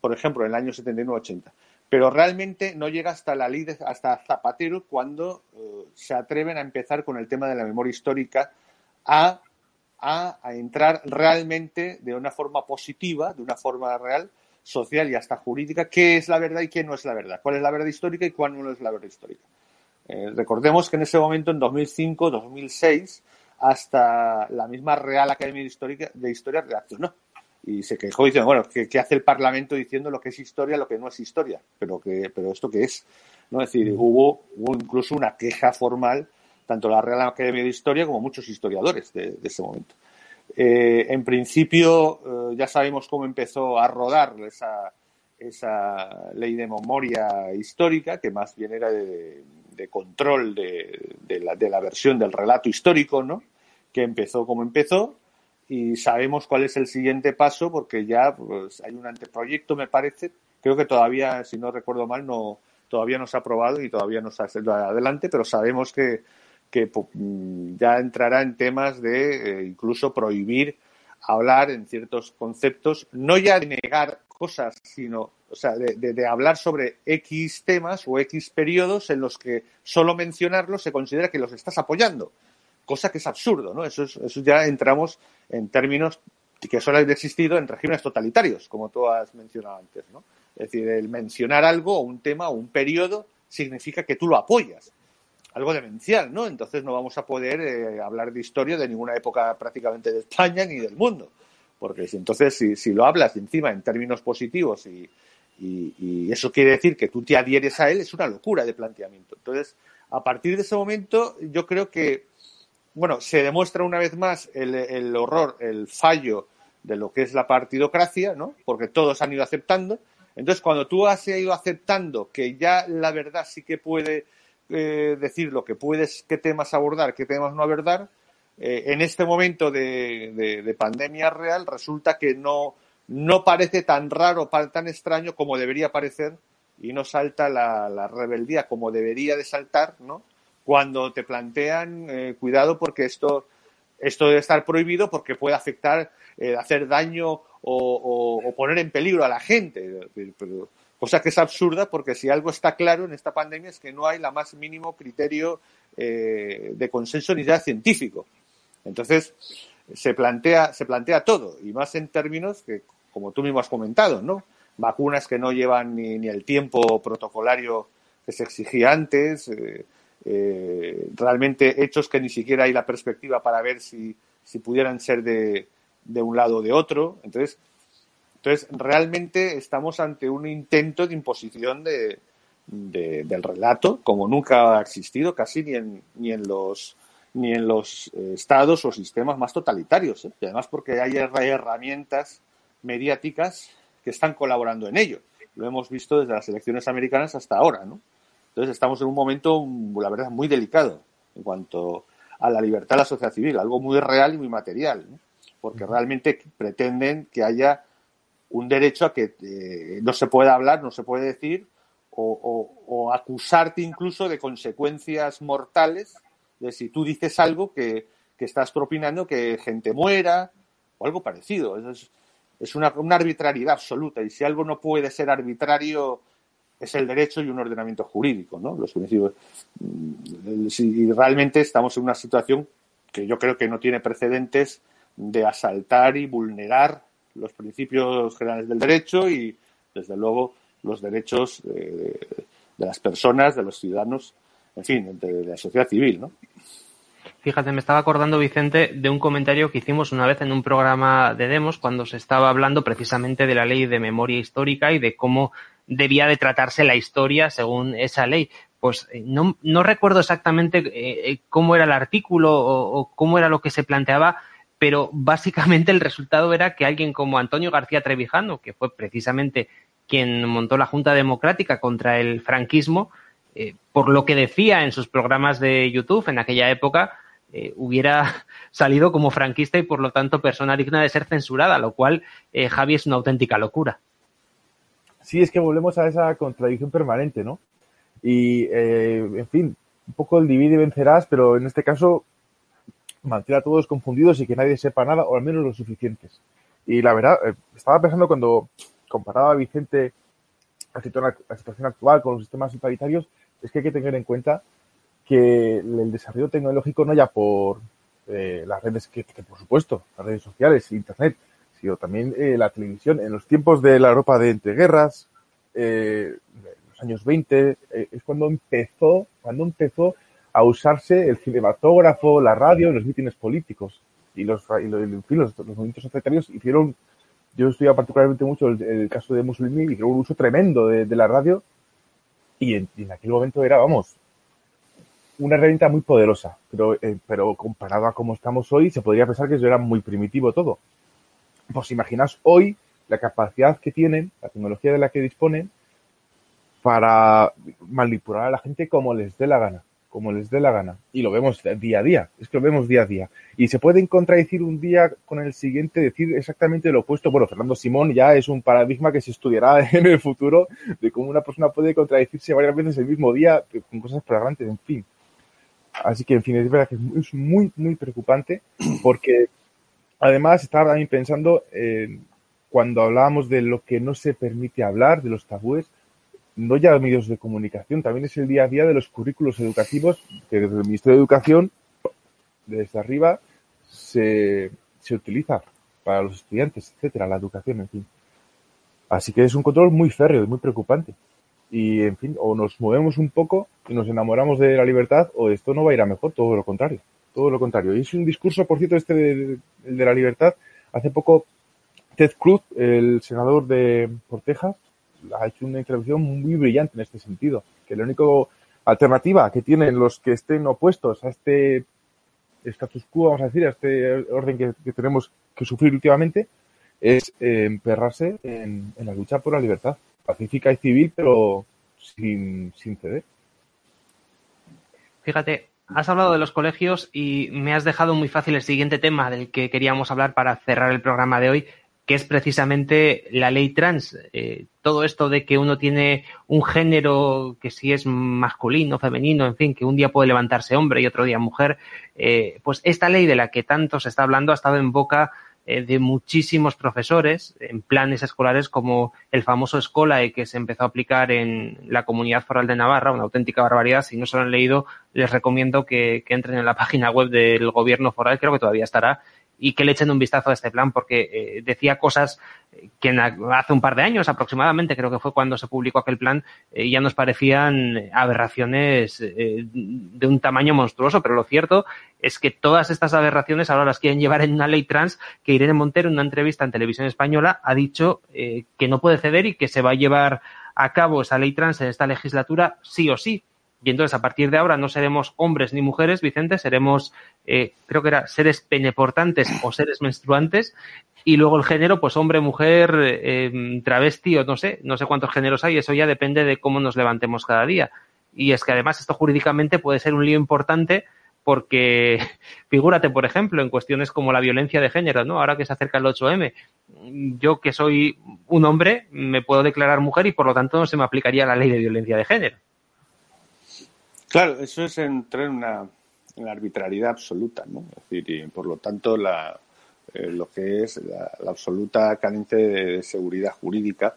C: por ejemplo, en el año 79-80. Pero realmente no llega hasta la ley, de, hasta Zapatero, cuando eh, se atreven a empezar con el tema de la memoria histórica a a, entrar realmente de una forma positiva, de una forma real, social y hasta jurídica, qué es la verdad y qué no es la verdad, cuál es la verdad histórica y cuál no es la verdad histórica. Eh, recordemos que en ese momento, en 2005, 2006, hasta la misma Real Academia de Historia, reaccionó y se quejó diciendo, bueno, ¿qué, ¿qué, hace el Parlamento diciendo lo que es historia, lo que no es historia? Pero, que, pero esto qué es, ¿no? Decir, hubo, hubo incluso una queja formal tanto la Real Academia de Historia como muchos historiadores de, ese momento. Eh, en principio, eh, ya sabemos cómo empezó a rodar esa, esa, ley de memoria histórica, que más bien era de, control de, de, la, de, la, versión del relato histórico, ¿no? que empezó como empezó, y sabemos cuál es el siguiente paso, porque ya pues, hay un anteproyecto, me parece, creo que todavía, si no recuerdo mal, no, todavía no se ha aprobado y todavía no se ha adelante, pero sabemos que que mm, ya entrará en temas de eh, incluso prohibir hablar en ciertos conceptos, no ya de negar cosas, sino o sea, de, hablar sobre X temas o X periodos en los que solo mencionarlos se considera que los estás apoyando, cosa que es absurdo, ¿no? Eso, es, eso ya entramos en términos que solo han existido en regímenes totalitarios, como tú has mencionado antes, ¿no? Es decir, el mencionar algo un tema o un periodo significa que tú lo apoyas algo demencial, ¿no? Entonces no vamos a poder eh, hablar de historia de ninguna época prácticamente de España ni del mundo. Porque entonces, si, lo hablas encima en términos positivos y, eso quiere decir que tú te adhieres a él, es una locura de planteamiento. Entonces, a partir de ese momento, yo creo que, bueno, se demuestra una vez más el, el horror, el fallo de lo que es la partidocracia, ¿no? Porque todos han ido aceptando. Entonces, cuando tú has ido aceptando que ya la verdad sí que puede eh, decir lo que puedes, qué temas abordar, qué temas no abordar, eh, en este momento de, pandemia real resulta que no, no parece tan raro, tan extraño como debería parecer y no salta la, rebeldía como debería de saltar, ¿no? Cuando te plantean, eh, cuidado porque esto, esto debe estar prohibido porque puede afectar, eh, hacer daño o, poner en peligro a la gente. Cosa que es absurda porque si algo está claro en esta pandemia es que no hay la más mínimo criterio eh, de consenso ni ya científico. Entonces, se plantea, se plantea todo, y más en términos que, como tú mismo has comentado, ¿no? Vacunas que no llevan ni, el tiempo protocolario que se exigía antes, eh, eh, realmente hechos que ni siquiera hay la perspectiva para ver si, si pudieran ser de, de un lado o de otro. Entonces, entonces, realmente estamos ante un intento de imposición de, del relato, como nunca ha existido, casi ni en, ni en los ni en los eh, estados o sistemas más totalitarios. ¿eh? Y además porque hay herramientas mediáticas que están colaborando en ello. Lo hemos visto desde las elecciones americanas hasta ahora. ¿no? Entonces estamos en un momento, la verdad, muy delicado en cuanto a la libertad de la sociedad civil, algo muy real y muy material, porque realmente pretenden que haya un derecho a que eh, no se pueda hablar, no se puede decir, o acusarte incluso de consecuencias mortales de si tú dices algo que, estás propinando que gente muera o algo parecido. Es, es una, arbitrariedad absoluta y si algo no puede ser arbitrario es el derecho y un ordenamiento jurídico, ¿no? Los. Mm, si realmente estamos en una situación que yo creo que no tiene precedentes de asaltar y vulnerar los principios generales del derecho y, desde luego, los derechos de, de las personas, de los ciudadanos en fin, de la sociedad civil, ¿no?
B: Fíjate, me estaba acordando, Vicente, de un comentario que hicimos una vez en un programa de demos cuando se estaba hablando precisamente de la ley de memoria histórica y de cómo debía de tratarse la historia según esa ley. Pues eh, no, no recuerdo exactamente eh, eh, cómo era el artículo o, cómo era lo que se planteaba, pero básicamente el resultado era que alguien como Antonio García Trevijano, que fue precisamente quien montó la Junta Democrática contra el franquismo, eh, por lo que decía en sus programas de YouTube en aquella época, eh, hubiera salido como franquista y por lo tanto persona digna de ser censurada, lo cual, eh, Javi, es una auténtica locura.
D: Sí, es que volvemos a esa contradicción permanente, ¿no? Y, en fin, un poco el divide y vencerás, pero en este caso mantiene a todos confundidos y que nadie sepa nada, o al menos lo suficientes. Y la verdad, estaba pensando cuando comparaba a Vicente la situación actual con los sistemas totalitarios, es que hay que tener en cuenta que el desarrollo tecnológico no ya por eh, las redes, que, por supuesto, las redes sociales, Internet, sino también eh, la televisión. En los tiempos de la Europa de entreguerras, eh, los años 20, eh, es cuando empezó, cuando empezó a usarse el cinematógrafo, la radio, los mítines políticos. Y los, y los, los, movimientos societarios hicieron, yo he particularmente mucho el, caso de Mussolini, hicieron un uso tremendo de, de la radio y en, aquel momento era, vamos, una herramienta muy poderosa, pero, eh, pero comparado a cómo estamos hoy, se podría pensar que eso era muy primitivo todo. Pues imaginaos hoy la capacidad que tienen, la tecnología de la que disponen, para manipular a la gente como les dé la gana como les dé la gana. Y lo vemos día a día, es que lo vemos día a día. Y se pueden contradecir un día con el siguiente, decir exactamente lo opuesto. Bueno, Fernando Simón ya es un paradigma que se estudiará en el futuro de cómo una persona puede contradecirse varias veces el mismo día con cosas flagrantes, en fin. Así que, en fin, es verdad que es muy, muy preocupante porque además estaba también pensando cuando hablábamos de lo que no se permite hablar, de los tabúes, no ya medios de comunicación, también es el día a día de los currículos educativos que desde el Ministerio de Educación, desde arriba, se, se utiliza para los estudiantes, etcétera, la educación, en fin. Así que es un control muy férreo y muy preocupante. Y, en fin, o nos movemos un poco y nos enamoramos de la libertad, o esto no va a ir a mejor, todo lo contrario. Todo lo contrario. Y es un discurso, por cierto, este de, de la libertad. Hace poco, Ted Cruz, el senador de por Texas, ha hecho una intervención muy brillante en este sentido, que la única alternativa que tienen los que estén opuestos a este status quo, vamos a decir, a este orden que, tenemos que sufrir últimamente, es eh, emperrarse en, en, la lucha por la libertad pacífica y civil, pero sin, sin ceder.
B: Fíjate, has hablado de los colegios y me has dejado muy fácil el siguiente tema del que queríamos hablar para cerrar el programa de hoy, que es precisamente la ley trans. Eh, todo esto de que uno tiene un género que si es masculino, femenino, en fin, que un día puede levantarse hombre y otro día mujer, eh, pues esta ley de la que tanto se está hablando ha estado en boca eh, de muchísimos profesores en planes escolares como el famoso Escolae que se empezó a aplicar en la Comunidad Foral de Navarra, una auténtica barbaridad. Si no se lo han leído, les recomiendo que, que entren en la página web del gobierno foral, creo que todavía estará, y que le echen un vistazo a este plan porque eh, decía cosas que hace un par de años aproximadamente, creo que fue cuando se publicó aquel plan, eh, ya nos parecían aberraciones eh, de un tamaño monstruoso, pero lo cierto es que todas estas aberraciones ahora las quieren llevar en una ley trans que Irene Montero en una entrevista en televisión española ha dicho eh, que no puede ceder y que se va a llevar a cabo esa ley trans en esta legislatura sí o sí. Y entonces, a partir de ahora, no seremos hombres ni mujeres, Vicente, seremos, eh, creo que era seres peneportantes o seres menstruantes. Y luego el género, pues hombre, mujer, eh, travesti o no sé, no sé cuántos géneros hay, eso ya depende de cómo nos levantemos cada día. Y es que además esto jurídicamente puede ser un lío importante porque figúrate, por ejemplo, en cuestiones como la violencia de género, ¿no? Ahora que se acerca el 8M, yo que soy un hombre me puedo declarar mujer y por lo tanto no se me aplicaría la ley de violencia de género.
C: Claro, eso es entrar en una, la arbitrariedad absoluta, ¿no? Es decir, y por lo tanto la, eh, lo que es la, absoluta carencia de seguridad jurídica.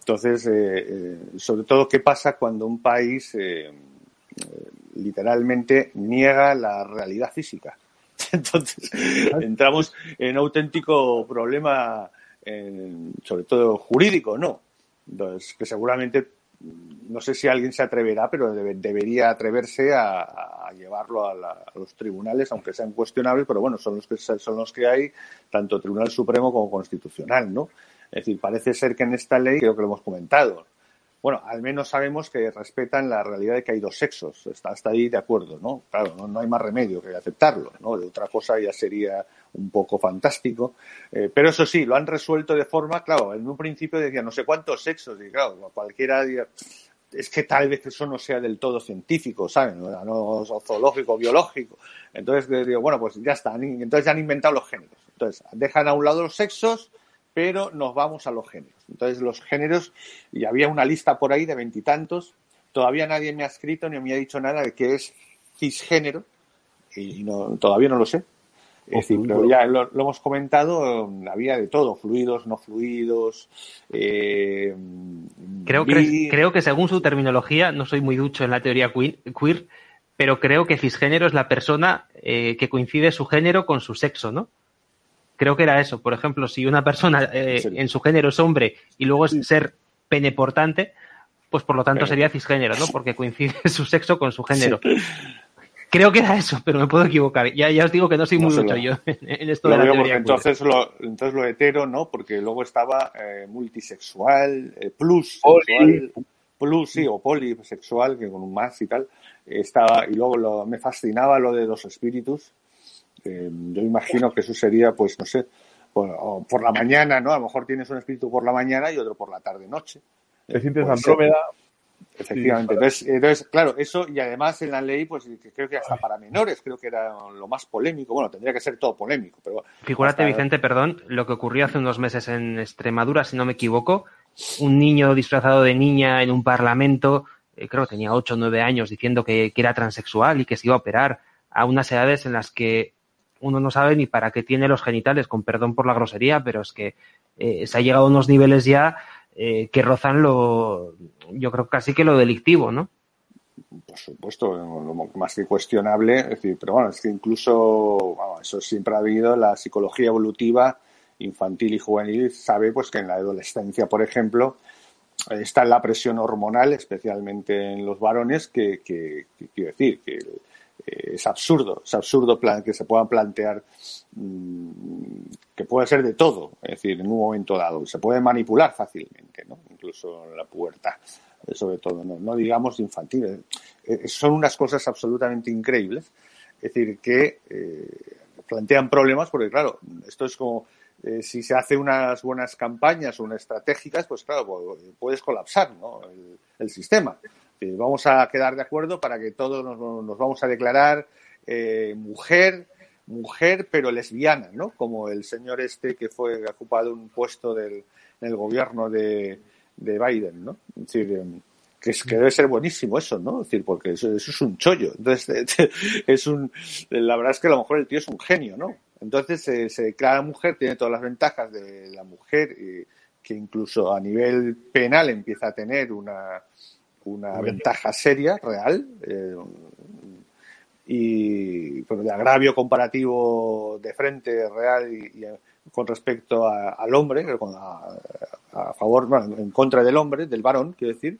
C: Entonces, eh, eh, sobre todo, ¿qué pasa cuando un país eh, literalmente niega la realidad física? Entonces, entramos en auténtico problema, sobre todo jurídico, ¿no? Entonces, que seguramente no sé si alguien se atreverá, pero debe, debería atreverse a, a llevarlo a, la, a, los tribunales, aunque sean cuestionables, pero bueno, son los que son los que hay, tanto Tribunal Supremo como Constitucional, ¿no? Es decir, parece ser que en esta ley, creo que lo hemos comentado, bueno, al menos sabemos que respetan la realidad de que hay dos sexos. Está hasta ahí de acuerdo, ¿no? Claro, no, hay más remedio que aceptarlo, ¿no? De otra cosa ya sería un poco fantástico. Eh, pero eso sí, lo han resuelto de forma, claro, en un principio decía no sé cuántos sexos, y claro, cualquiera es que tal vez eso no sea del todo científico, ¿saben? No, no zoológico, biológico. Entonces digo, bueno, pues ya está. Entonces ya han inventado los géneros. Entonces dejan a un lado los sexos, pero nos vamos a los géneros. Entonces los géneros, y había una lista por ahí de veintitantos, todavía nadie me ha escrito ni me ha dicho nada de qué es cisgénero, y no, todavía no lo sé. Es decir, pero ya lo, lo, hemos comentado, había de todo, fluidos, no fluidos. Eh,
B: creo, que, creo que según su terminología, no soy muy ducho en la teoría queer, pero creo que cisgénero es la persona eh, que coincide su género con su sexo, ¿no? Creo que era eso. Por ejemplo, si una persona eh, sí. en su género es hombre y luego es ser peneportante, pues por lo tanto pero... sería cisgénero, ¿no? Porque coincide su sexo con su género. Sí. Creo que era eso, pero me puedo equivocar. Ya, ya os digo que no soy muy no mucho yo en esto
C: lo
B: de la
C: teoría. Entonces lo, entonces lo hetero, ¿no? Porque luego estaba eh, multisexual, eh, plus sexual, plus, sí, o polisexual, que con un más y tal. Estaba, y luego lo, me fascinaba lo de los espíritus. Eh, yo imagino que eso sería, pues, no sé, por, por, la mañana, ¿no? A lo mejor tienes un espíritu por la mañana y otro por la tarde-noche.
D: Te sientes Andrómeda,
C: Efectivamente. Entonces, entonces, claro, eso y además en la ley, pues creo que hasta para menores, creo que era lo más polémico. Bueno, tendría que ser todo polémico, pero.
B: Figúrate, hasta... Vicente, perdón, lo que ocurrió hace unos meses en Extremadura, si no me equivoco, un niño disfrazado de niña en un parlamento, eh, creo que tenía 8 o 9 años, diciendo que, que, era transexual y que se iba a operar a unas edades en las que uno no sabe ni para qué tiene los genitales, con perdón por la grosería, pero es que eh, se ha llegado a unos niveles ya eh, que rozan lo, yo creo casi que lo delictivo, ¿no?
C: Por supuesto, lo más que cuestionable, pero bueno, es que incluso, eso siempre ha habido, la psicología evolutiva infantil y juvenil sabe pues que en la adolescencia, por ejemplo, está la presión hormonal, especialmente en los varones, que, que, que quiero decir, que eh, es absurdo, es absurdo que se puedan plantear mmm, que puede ser de todo, es decir, en un momento dado, se puede manipular fácilmente, ¿no? incluso la pubertad, sobre todo, no, no digamos infantil. Eh, son unas cosas absolutamente increíbles, es decir, que eh, plantean problemas, porque claro, esto es como eh, si se hace unas buenas campañas unas estratégicas, pues claro, pues, puedes colapsar ¿no? el, sistema. Vamos a quedar de acuerdo para que todos nos, vamos a declarar eh, mujer, mujer pero lesbiana, ¿no? Como el señor este que fue ha ocupado un puesto del, en gobierno de, de Biden, ¿no? Es decir, em, que, es, que debe ser buenísimo eso, ¿no? Es decir, porque eso, eso es un chollo. Entonces, es un, la verdad es que a lo mejor el tío es un genio, ¿no? Entonces se, se declara mujer, tiene todas las ventajas de la mujer, y, que incluso a nivel penal empieza a tener una, una ventaja seria, real, eh, y bueno, de agravio comparativo de frente real y, con respecto al hombre, a, a, favor, bueno, en contra del hombre, del varón, quiero decir,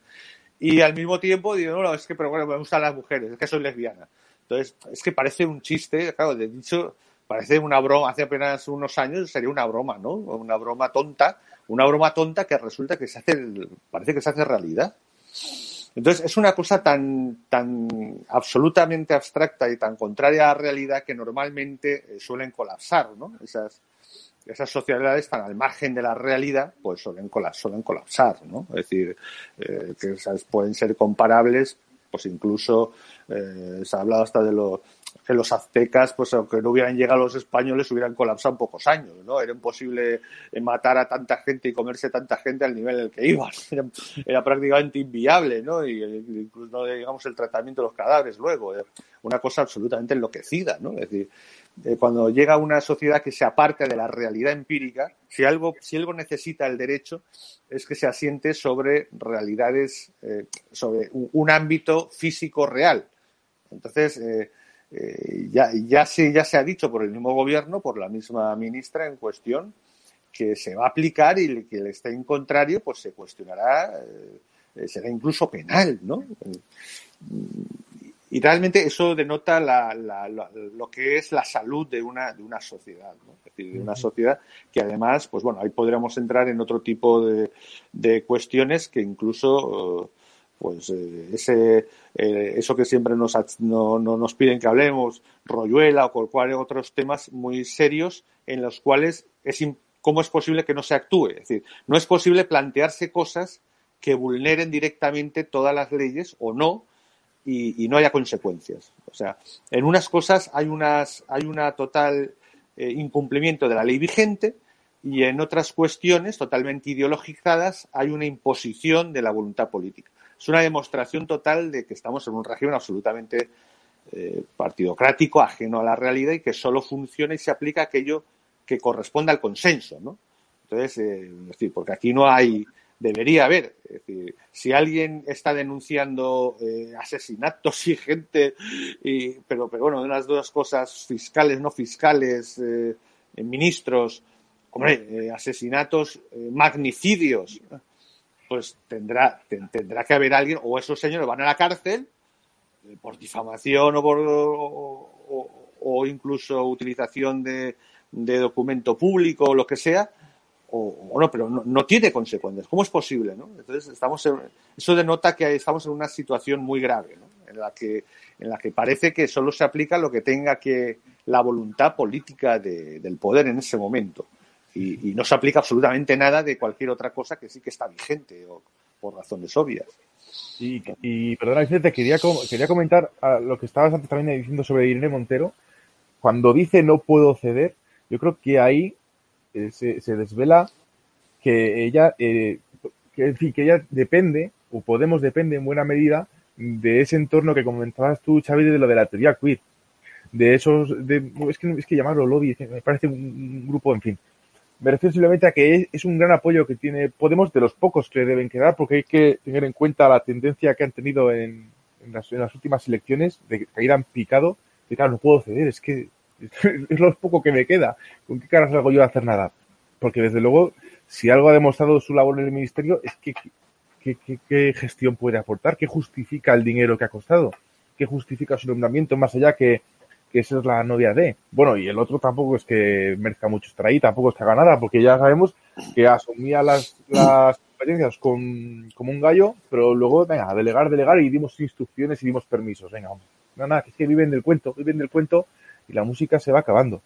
C: y al mismo tiempo digo, no, es que, pero bueno, me gustan las mujeres, es que soy lesbiana. Entonces, es que parece un chiste, claro, de dicho, parece una broma, hace apenas unos años sería una broma, ¿no? Una broma tonta, una broma tonta que resulta que se hace, parece que se hace realidad. Entonces, es una cosa tan, tan absolutamente abstracta y tan contraria a la realidad que normalmente eh, suelen colapsar, ¿no? Esas, esas sociedades tan al margen de la realidad, pues suelen, suelen colapsar, ¿no? Es decir, eh, que esas pueden ser comparables, pues incluso eh, se ha hablado hasta de lo que los aztecas, pues aunque no hubieran llegado los españoles, hubieran colapsado en pocos años, ¿no? Era imposible eh, matar a tanta gente y comerse tanta gente al nivel en el que iban. Era, prácticamente inviable, ¿no? Y incluso, digamos, el tratamiento de los cadáveres luego. Una cosa absolutamente enloquecida, ¿no? Es decir, eh, cuando llega una sociedad que se aparte de la realidad empírica, si algo, si algo necesita el derecho es que se asiente sobre realidades, eh, sobre un, ámbito físico real. Entonces, eh, ya, ya, se, ya se ha dicho por el mismo gobierno, por la misma ministra en cuestión, que se va a aplicar y el que le esté en contrario, pues se cuestionará, eh, será incluso penal, ¿no? Y realmente eso denota la, la, lo que es la salud de una, de una sociedad, ¿no? Es decir, de una sociedad que además, pues bueno, ahí podríamos entrar en otro tipo de, de cuestiones que incluso pues eh, ese, eh, eso que siempre nos, no, nos piden que hablemos, Royuela o cualquier otros temas muy serios en los cuales es cómo es posible que no se actúe. Es decir, no es posible plantearse cosas que vulneren directamente todas las leyes o no y, no haya consecuencias. O sea, en unas cosas hay, unas, hay una total eh, incumplimiento de la ley vigente y en otras cuestiones totalmente ideologizadas hay una imposición de la voluntad política es una demostración total de que estamos en un régimen absolutamente eh, partidocrático, ajeno a la realidad y que solo funciona y se aplica aquello que corresponde al consenso, ¿no? Entonces, eh, es decir, porque aquí no hay, debería haber, es decir, si alguien está denunciando eh, asesinatos y gente, y, pero, pero bueno, las dos cosas fiscales, no fiscales, ministros, hombre, asesinatos, magnicidios, pues tendrá, tendrá que haber alguien, o esos señores van a la cárcel eh, por difamación o por o, incluso utilización de, de, documento público o lo que sea, o, no, pero no, tiene consecuencias. ¿Cómo es posible? ¿no? Entonces estamos eso denota que estamos en una situación muy grave, ¿no? en la que en la que parece que solo se aplica lo que tenga que la voluntad política de, del poder en ese momento y, no se aplica absolutamente nada de cualquier otra cosa que sí que está vigente o, por razones obvias.
D: Y, y perdona, Vicente, quería, quería comentar lo que estabas antes también diciendo sobre Irene Montero. Cuando dice no puedo ceder, yo creo que ahí eh, se, se, desvela que ella, eh, que, que ella depende, o Podemos depende en buena medida, de ese entorno que comentabas tú, Xavi, de lo de la teoría queer. De esos, de, es, que, es que llamarlo lobby, me parece un grupo, en fin, me refiero simplemente a que es, un gran apoyo que tiene Podemos, de los pocos que deben quedar, porque hay que tener en cuenta la tendencia que han tenido en, las, últimas elecciones, de caer han picado, que claro, no puedo ceder, es que es lo poco que me queda. ¿Con qué caras hago yo a hacer nada? Porque desde luego, si algo ha demostrado su labor en el ministerio, es que qué gestión puede aportar, qué justifica el dinero que ha costado, qué justifica su nombramiento, más allá que que esa es la novia de. Bueno, y el otro tampoco es que merezca mucho estar ahí, tampoco es que haga nada, porque ya sabemos que asumía las, las competencias con, como un gallo, pero luego, venga, a delegar, delegar y dimos instrucciones y dimos permisos. Venga, No, nada, es que viven del cuento, viven del cuento y la música se va acabando.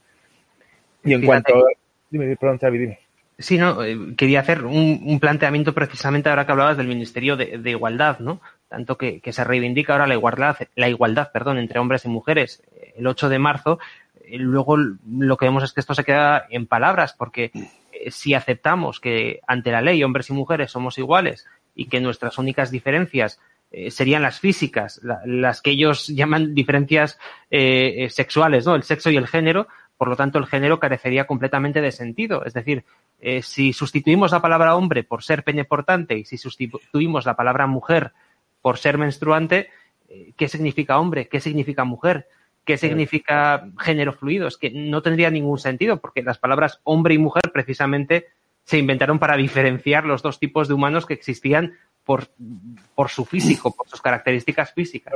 D: Y en cuanto. Dime, perdón, Xavi, dime.
B: Sí, no, eh, quería hacer un, planteamiento precisamente ahora que hablabas del Ministerio de, Igualdad, ¿no? Tanto que, se reivindica ahora la igualdad, la igualdad, perdón, entre hombres y mujeres eh, el 8 de marzo. Eh, luego lo que vemos es que esto se queda en palabras, porque si aceptamos que ante la ley hombres y mujeres somos iguales y que nuestras únicas diferencias serían las físicas, las que ellos llaman diferencias sexuales, ¿no? El sexo y el género, por lo tanto, el género carecería completamente de sentido. Es decir, eh, si sustituimos la palabra hombre por ser peneportante y si sustituimos la palabra mujer por ser menstruante, eh, ¿qué significa hombre? ¿Qué significa mujer? ¿Qué significa género fluido? Es que no tendría ningún sentido porque las palabras hombre y mujer precisamente se inventaron para diferenciar los dos tipos de humanos que existían por, por su físico, por sus características físicas.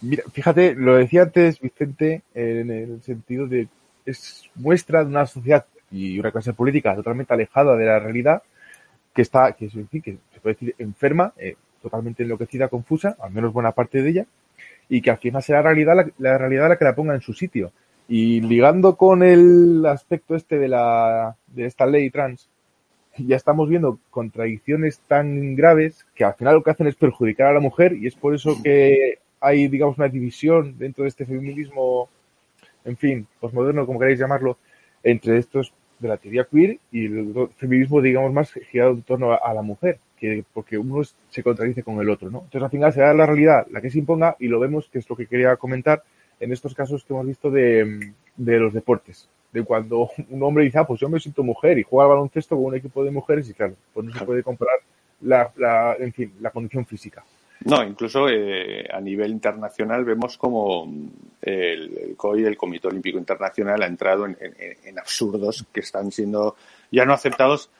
D: Mira, fíjate, lo decía antes Vicente en el sentido de es muestra de una sociedad y una clase política totalmente alejada de la realidad, que está, que, que se puede decir enferma, eh, totalmente enloquecida, confusa, al menos buena parte de ella, y que al final será realidad la, la realidad la que la ponga en su sitio. Y ligando con el aspecto este de la de esta ley trans, ya estamos viendo contradicciones tan graves que al final lo que hacen es perjudicar a la mujer y es por eso que hay, digamos, una división dentro de este feminismo en fin, posmoderno, como queráis llamarlo, entre estos de la teoría queer y el feminismo, digamos, más girado en torno a, la mujer, que porque uno se contradice con el otro, ¿no? Entonces, al final será la realidad la que se imponga y lo vemos, que es lo que quería comentar en estos casos que hemos visto de, los deportes. De cuando un hombre dice, ah, pues yo me siento mujer y juega al baloncesto con un equipo de mujeres y claro, pues no se puede comparar la, la, en fin, la condición física.
C: No, incluso eh, a nivel internacional vemos como mm, el, COI, el Comité Olímpico Internacional, ha entrado en, absurdos que están siendo ya no aceptados,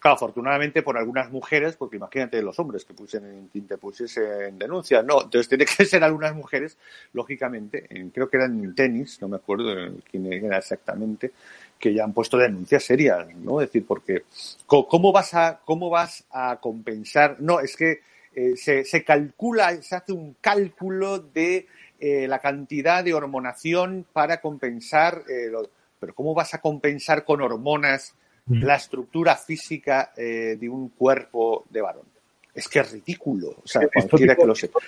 C: claro, afortunadamente por algunas mujeres, porque imagínate los hombres que pusiesen, te pusiesen denuncia, no, entonces tiene que ser algunas mujeres, lógicamente, creo que eran en tenis, no me acuerdo quién era exactamente, que ya han puesto denuncias serias, ¿no? Es decir, porque ¿cómo vas a, cómo vas a compensar? No, es que eh, se, calcula, se hace un cálculo de eh, la cantidad de hormonación para compensar, eh, pero ¿cómo vas a compensar con hormonas. La estructura física de un cuerpo de varón? Es que es ridículo, o sea, cualquiera que lo sepa.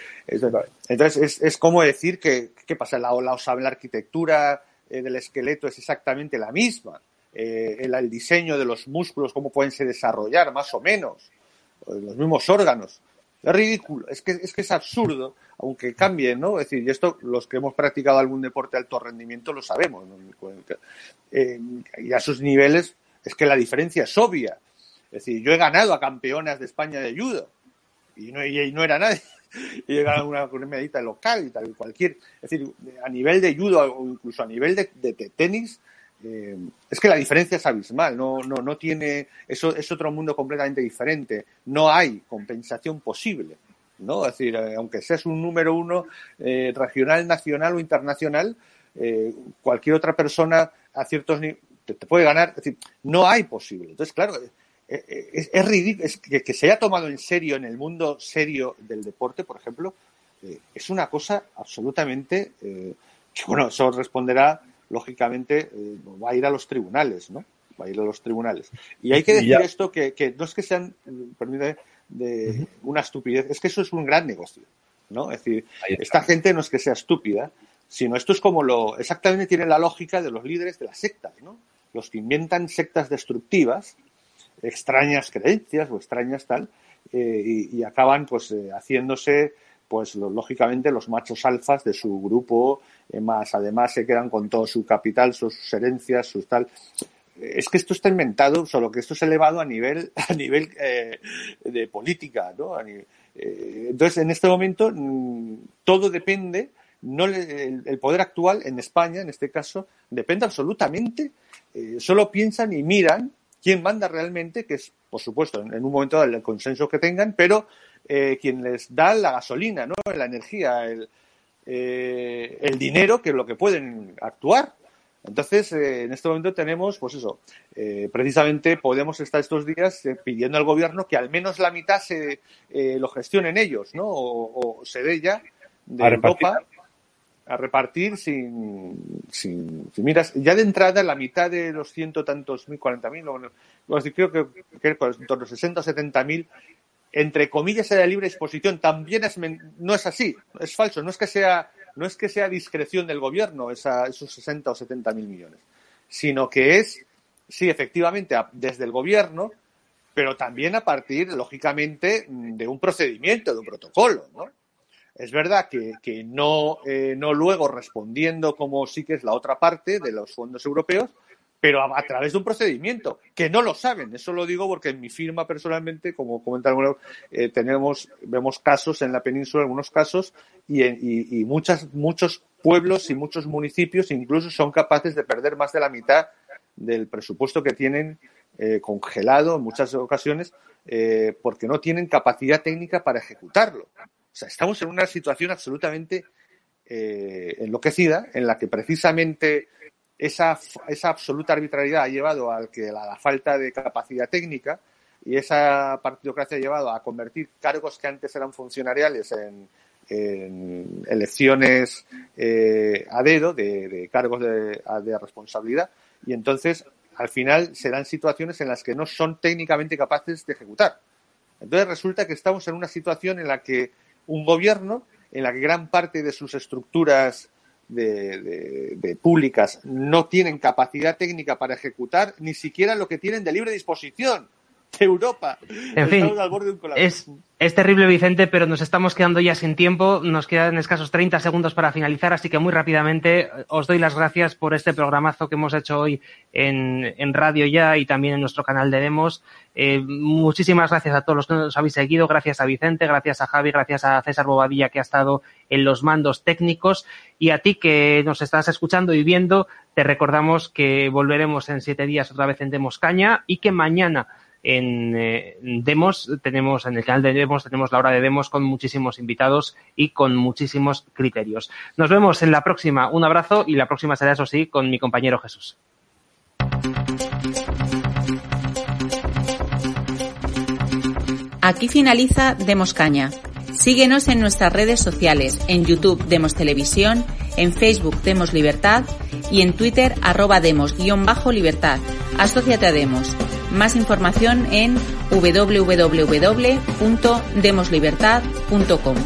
C: Entonces, es, como decir que, ¿qué pasa? La, la, la arquitectura del esqueleto es exactamente la misma. El, el, diseño de los músculos, cómo pueden se desarrollar, más o menos. Los mismos órganos. Es ridículo, es que, es que es absurdo, aunque cambie, ¿no? Es decir, y esto los que hemos practicado algún deporte de alto rendimiento lo sabemos, eh, y a sus niveles es que la diferencia es obvia. Es decir, yo he ganado a campeonas de España de judo y no, y no era nadie. Y he ganado una, una local y tal, cualquier. Es decir, a nivel de judo o incluso a nivel de, de tenis, eh, es que la diferencia es abismal, no, no, no tiene, eso es otro mundo completamente diferente, no hay compensación posible, ¿no? Es decir, eh, aunque seas un número uno eh, regional, nacional o internacional, cualquier otra persona a ciertos niveles te, puede ganar, es decir, no hay posible. Entonces, claro, es, es ridículo, es que, que, se haya tomado en serio en el mundo serio del deporte, por ejemplo, es una cosa absolutamente, que bueno, eso responderá lógicamente eh, va a ir a los tribunales, ¿no? Va a ir a los tribunales. Y hay que decir esto que, no es que sean, permítame, de una estupidez, es que eso es un gran negocio, ¿no? Es decir, esta gente no es que sea estúpida, sino esto es como lo, exactamente tiene la lógica de los líderes de las sectas, ¿no? Los que inventan sectas destructivas, extrañas creencias o extrañas tal, eh, y, acaban pues eh, haciéndose pues lógicamente los machos alfas de su grupo, eh, más además se quedan con todo su capital, sus, herencias, sus tal. Es que esto está inventado, solo que esto es elevado a nivel, a nivel de política, ¿no? Entonces, en este momento, mm, todo depende, no el, poder actual en España, en este caso, depende absolutamente, solo piensan y miran quién manda realmente, que es, por supuesto, en, un momento dado el consenso que tengan, pero eh, quien les da la gasolina, ¿no? la energía, el, eh, el dinero, que es lo que pueden actuar. Entonces, eh, en este momento tenemos, pues eso, precisamente podemos estar estos días pidiendo al gobierno que al menos la mitad se lo gestionen ellos, ¿no? O, se dé ya de Europa a repartir sin, sin, miras. Ya de entrada, la mitad de los ciento tantos mil, cuarenta mil, creo que, que en torno a 60 o 70 mil, entre comillas, de libre disposición. También es, no es así, es falso. No es que sea, no es que sea discreción del gobierno esa, esos 60 o 70 mil millones, sino que es, sí, efectivamente, desde el gobierno, pero también a partir, lógicamente, de un procedimiento, de un protocolo, ¿no? Es verdad que, no, eh, no luego respondiendo como sí que es la otra parte de los fondos europeos, pero a, través de un procedimiento, que no lo saben. Eso lo digo porque en mi firma personalmente, como comentaron, eh, tenemos, vemos casos en la península, algunos casos, y, y, muchas, muchos pueblos y muchos municipios incluso son capaces de perder más de la mitad del presupuesto que tienen eh, congelado en muchas ocasiones eh, porque no tienen capacidad técnica para ejecutarlo. O sea, estamos en una situación absolutamente eh, enloquecida en la que precisamente esa, esa absoluta arbitrariedad ha llevado a que la, falta de capacidad técnica y esa partidocracia ha llevado a convertir cargos que antes eran funcionariales en, elecciones eh, a dedo de, cargos de, de, responsabilidad y entonces al final se dan situaciones en las que no son técnicamente capaces de ejecutar. Entonces resulta que estamos en una situación en la que un gobierno en la que gran parte de sus estructuras de, públicas no tienen capacidad técnica para ejecutar ni siquiera lo que tienen de libre disposición de Europa.
B: En fin, es, es terrible, Vicente, pero nos estamos quedando ya sin tiempo. Nos quedan escasos 30 segundos para finalizar, así que muy rápidamente eh, os doy las gracias por este programazo que hemos hecho hoy en, en Radio Ya y también en nuestro canal de Demos. Eh, muchísimas gracias a todos los que nos habéis seguido. Gracias a Vicente, gracias a Javi, gracias a César Bobadilla que ha estado en los mandos técnicos. Y a ti que nos estás escuchando y viendo, te recordamos que volveremos en siete días otra vez en Demos Caña y que mañana en eh, Demos tenemos, en el canal de Demos tenemos la hora de Demos con muchísimos invitados y con muchísimos criterios. Nos vemos en la próxima. Un abrazo y la próxima será, eso sí, con mi compañero Jesús.
E: Aquí finaliza Demos Caña. Síguenos en nuestras redes sociales, en YouTube Demos Televisión, en Facebook Demos Libertad y en Twitter arroba Demos-Libertad. Asociate a Demos. Más información en www.demoslibertad.com.